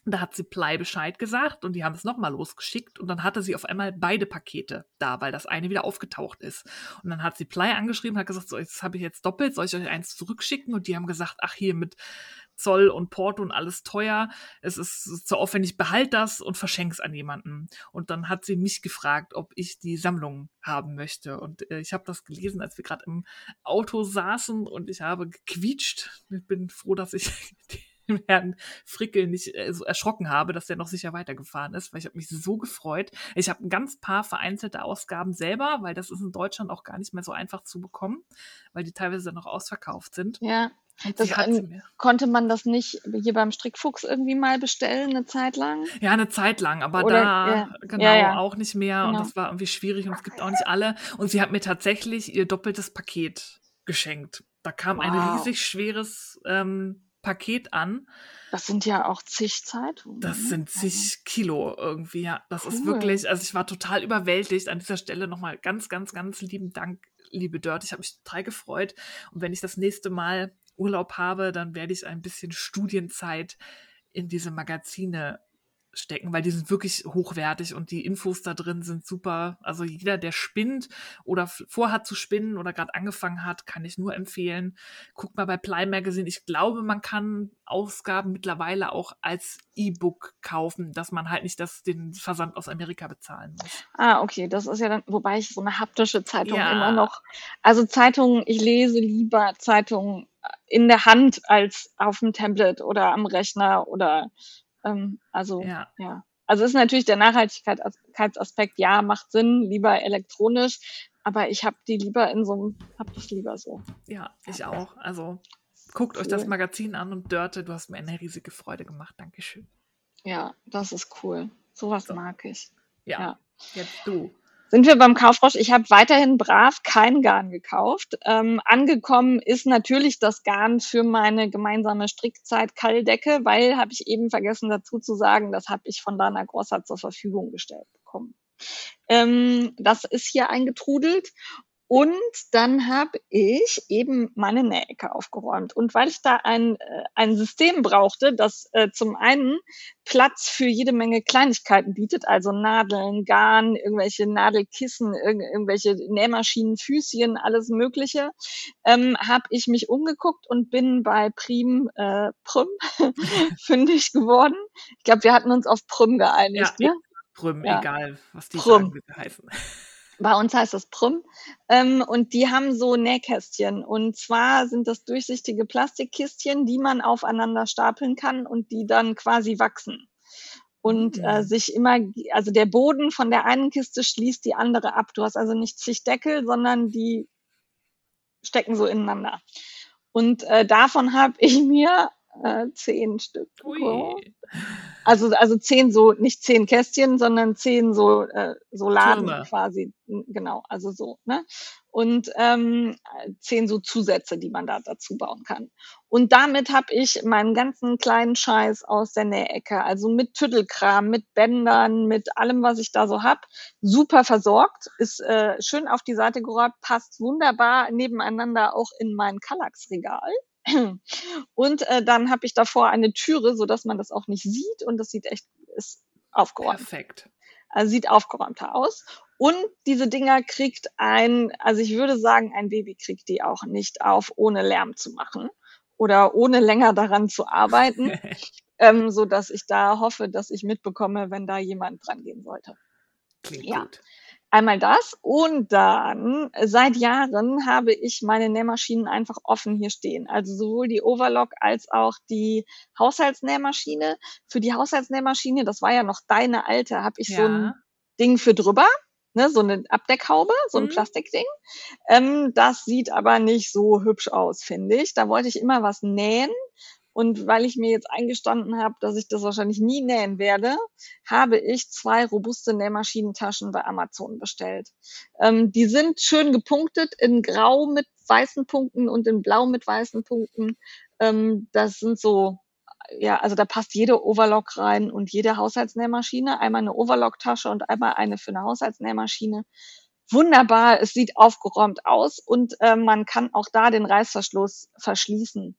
Da hat sie Ply Bescheid gesagt und die haben es nochmal losgeschickt und dann hatte sie auf einmal beide Pakete da, weil das eine wieder aufgetaucht ist. Und dann hat sie Ply angeschrieben, hat gesagt, so, jetzt habe ich jetzt doppelt, soll ich euch eins zurückschicken? Und die haben gesagt, ach hier mit Zoll und Porto und alles teuer, es ist zu aufwendig, behalt das und verschenk es an jemanden. Und dann hat sie mich gefragt, ob ich die Sammlung haben möchte. Und äh, ich habe das gelesen, als wir gerade im Auto saßen und ich habe gequietscht. Ich bin froh, dass ich dem Herrn Frickel nicht äh, so erschrocken habe, dass der noch sicher weitergefahren ist, weil ich habe mich so gefreut. Ich habe ein ganz paar vereinzelte Ausgaben selber, weil das ist in Deutschland auch gar nicht mehr so einfach zu bekommen, weil die teilweise noch ausverkauft sind. Ja. Und Das mir konnte man das nicht hier beim Strickfuchs irgendwie mal bestellen, eine Zeit lang? Ja, eine Zeit lang, aber Oder da ja, genau ja, ja, auch nicht mehr und genau. das war irgendwie schwierig und es gibt auch nicht alle. Und sie hat mir tatsächlich ihr doppeltes Paket geschenkt. Da kam ein Wow. riesig schweres ähm, Paket an. Das sind ja auch zig Zeitungen. Das ne? sind Also, zig Kilo irgendwie, ja. Das ist cool. wirklich, also ich war total überwältigt. An dieser Stelle nochmal ganz, ganz, ganz lieben Dank, liebe Dirt. Ich habe mich total gefreut. Und wenn ich das nächste Mal Urlaub habe, dann werde ich ein bisschen Studienzeit in diese Magazine stecken, weil die sind wirklich hochwertig und die Infos da drin sind super. Also jeder, der spinnt oder vorhat zu spinnen oder gerade angefangen hat, kann ich nur empfehlen. Guckt mal bei Ply Magazine. Ich glaube, man kann Ausgaben mittlerweile auch als E-Book kaufen, dass man halt nicht das, den Versand aus Amerika bezahlen muss. Ah, okay, das ist ja dann, wobei ich so eine haptische Zeitung immer Ja, noch, also Zeitungen, ich lese lieber Zeitungen in der Hand als auf dem Tablet oder am Rechner oder, ähm, also, ja, ja. Also ist natürlich der Nachhaltigkeitsaspekt, ja, macht Sinn, lieber elektronisch, aber ich habe die lieber in so einem, hab das lieber so. ja, ich auch. Also guckt euch das Cool. Magazin an und Dörte, du hast mir eine riesige Freude gemacht. Dankeschön. Ja, das ist cool. Sowas So, mag ich. ja, Ja. jetzt du. Sind wir beim Kaufrausch? Ich habe weiterhin brav kein Garn gekauft. Ähm, angekommen ist natürlich das Garn für meine gemeinsame Strickzeit Kalldecke, weil, habe ich eben vergessen dazu zu sagen, das habe ich von Dana Grosser zur Verfügung gestellt bekommen. Ähm, das ist hier eingetrudelt Und dann habe ich eben meine Nähecke aufgeräumt. Und weil ich da ein, äh, ein System brauchte, das äh, zum einen Platz für jede Menge Kleinigkeiten bietet, also Nadeln, Garn, irgendwelche Nadelkissen, irg irgendwelche Nähmaschinen, Füßchen, alles Mögliche, ähm, habe ich mich umgeguckt und bin bei Prim äh, Prüm fündig geworden. Ich glaube, wir hatten uns auf Prüm geeinigt. Ja, ne? Prüm, Ja. egal, was die Prüm. sagen, heißen. Bei uns heißt das Prüm. Ähm, und die haben so Nähkästchen. Und zwar sind das durchsichtige Plastikkistchen, die man aufeinander stapeln kann und die dann quasi wachsen. Und äh, Hm. sich immer, also der Boden von der einen Kiste schließt die andere ab. Du hast also nicht zig Deckel, sondern die stecken so ineinander. Und äh, davon habe ich mir äh, zehn Stück. Ui. Also, also zehn so, nicht zehn Kästchen, sondern zehn so, äh, so Laden Türme. quasi. Genau, also so, ne? Und ähm, zehn so Zusätze, die man da dazu bauen kann. Und damit habe ich meinen ganzen kleinen Scheiß aus der Nähecke, also mit Tüttelkram, mit Bändern, mit allem, was ich da so hab, super versorgt, ist äh, schön auf die Seite geräumt, passt wunderbar nebeneinander auch in mein Kallax-Regal. Und äh, dann habe ich davor eine Türe, so dass man das auch nicht sieht und das sieht echt ist aufgeräumt. Perfekt. Also sieht aufgeräumter aus. Und diese Dinger kriegt ein, also ich würde sagen, ein Baby kriegt die auch nicht auf, ohne Lärm zu machen oder ohne länger daran zu arbeiten, ähm, so dass ich da hoffe, dass ich mitbekomme, wenn da jemand dran gehen sollte. Klingt Ja. gut. Einmal das und dann seit Jahren habe ich meine Nähmaschinen einfach offen hier stehen. Also sowohl die Overlock als auch die Haushaltsnähmaschine. Für die Haushaltsnähmaschine, das war ja noch deine alte, habe ich so ein Ja. Ding für drüber, ne, so eine Abdeckhaube, so ein Mhm. Plastikding. Ähm, das sieht aber nicht so hübsch aus, finde ich. Da wollte ich immer was nähen. Und weil ich mir jetzt eingestanden habe, dass ich das wahrscheinlich nie nähen werde, habe ich zwei robuste Nähmaschinentaschen bei Amazon bestellt. Ähm, die sind schön gepunktet in Grau mit weißen Punkten und in Blau mit weißen Punkten. Ähm, das sind so, ja, also da passt jede Overlock rein und jede Haushaltsnähmaschine. Einmal eine Overlock-Tasche und einmal eine für eine Haushaltsnähmaschine. Wunderbar, es sieht aufgeräumt aus und äh, man kann auch da den Reißverschluss verschließen.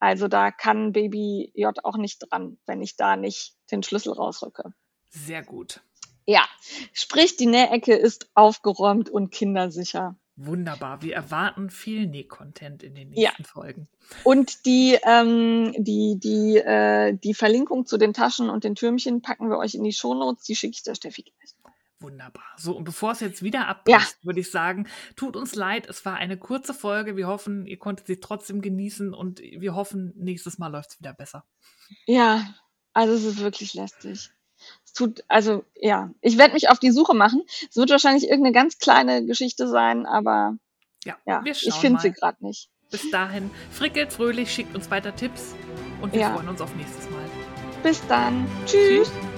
Also da kann Baby J auch nicht dran, wenn ich da nicht den Schlüssel rausrücke. Sehr gut. Ja, sprich, die Nähecke ist aufgeräumt und kindersicher. Wunderbar. Wir erwarten viel Näh-Content in den Ja. nächsten Folgen. Und die, ähm, die, die, äh, die Verlinkung zu den Taschen und den Türmchen packen wir euch in die Shownotes. Die schicke ich der Steffi gleich. Wunderbar. So, und bevor es jetzt wieder abbricht, würde ich sagen, tut uns leid, es war eine kurze Folge. Wir hoffen, ihr konntet sie trotzdem genießen und wir hoffen, nächstes Mal läuft es wieder besser. Ja, also es ist wirklich lästig. Es tut, also ja, ich werde mich auf die Suche machen. Es wird wahrscheinlich irgendeine ganz kleine Geschichte sein, aber Ja, ja, ich finde sie gerade nicht. Bis dahin, frickelt fröhlich, schickt uns weiter Tipps und wir Ja. freuen uns auf nächstes Mal. Bis dann. Tschüss. Tschüss.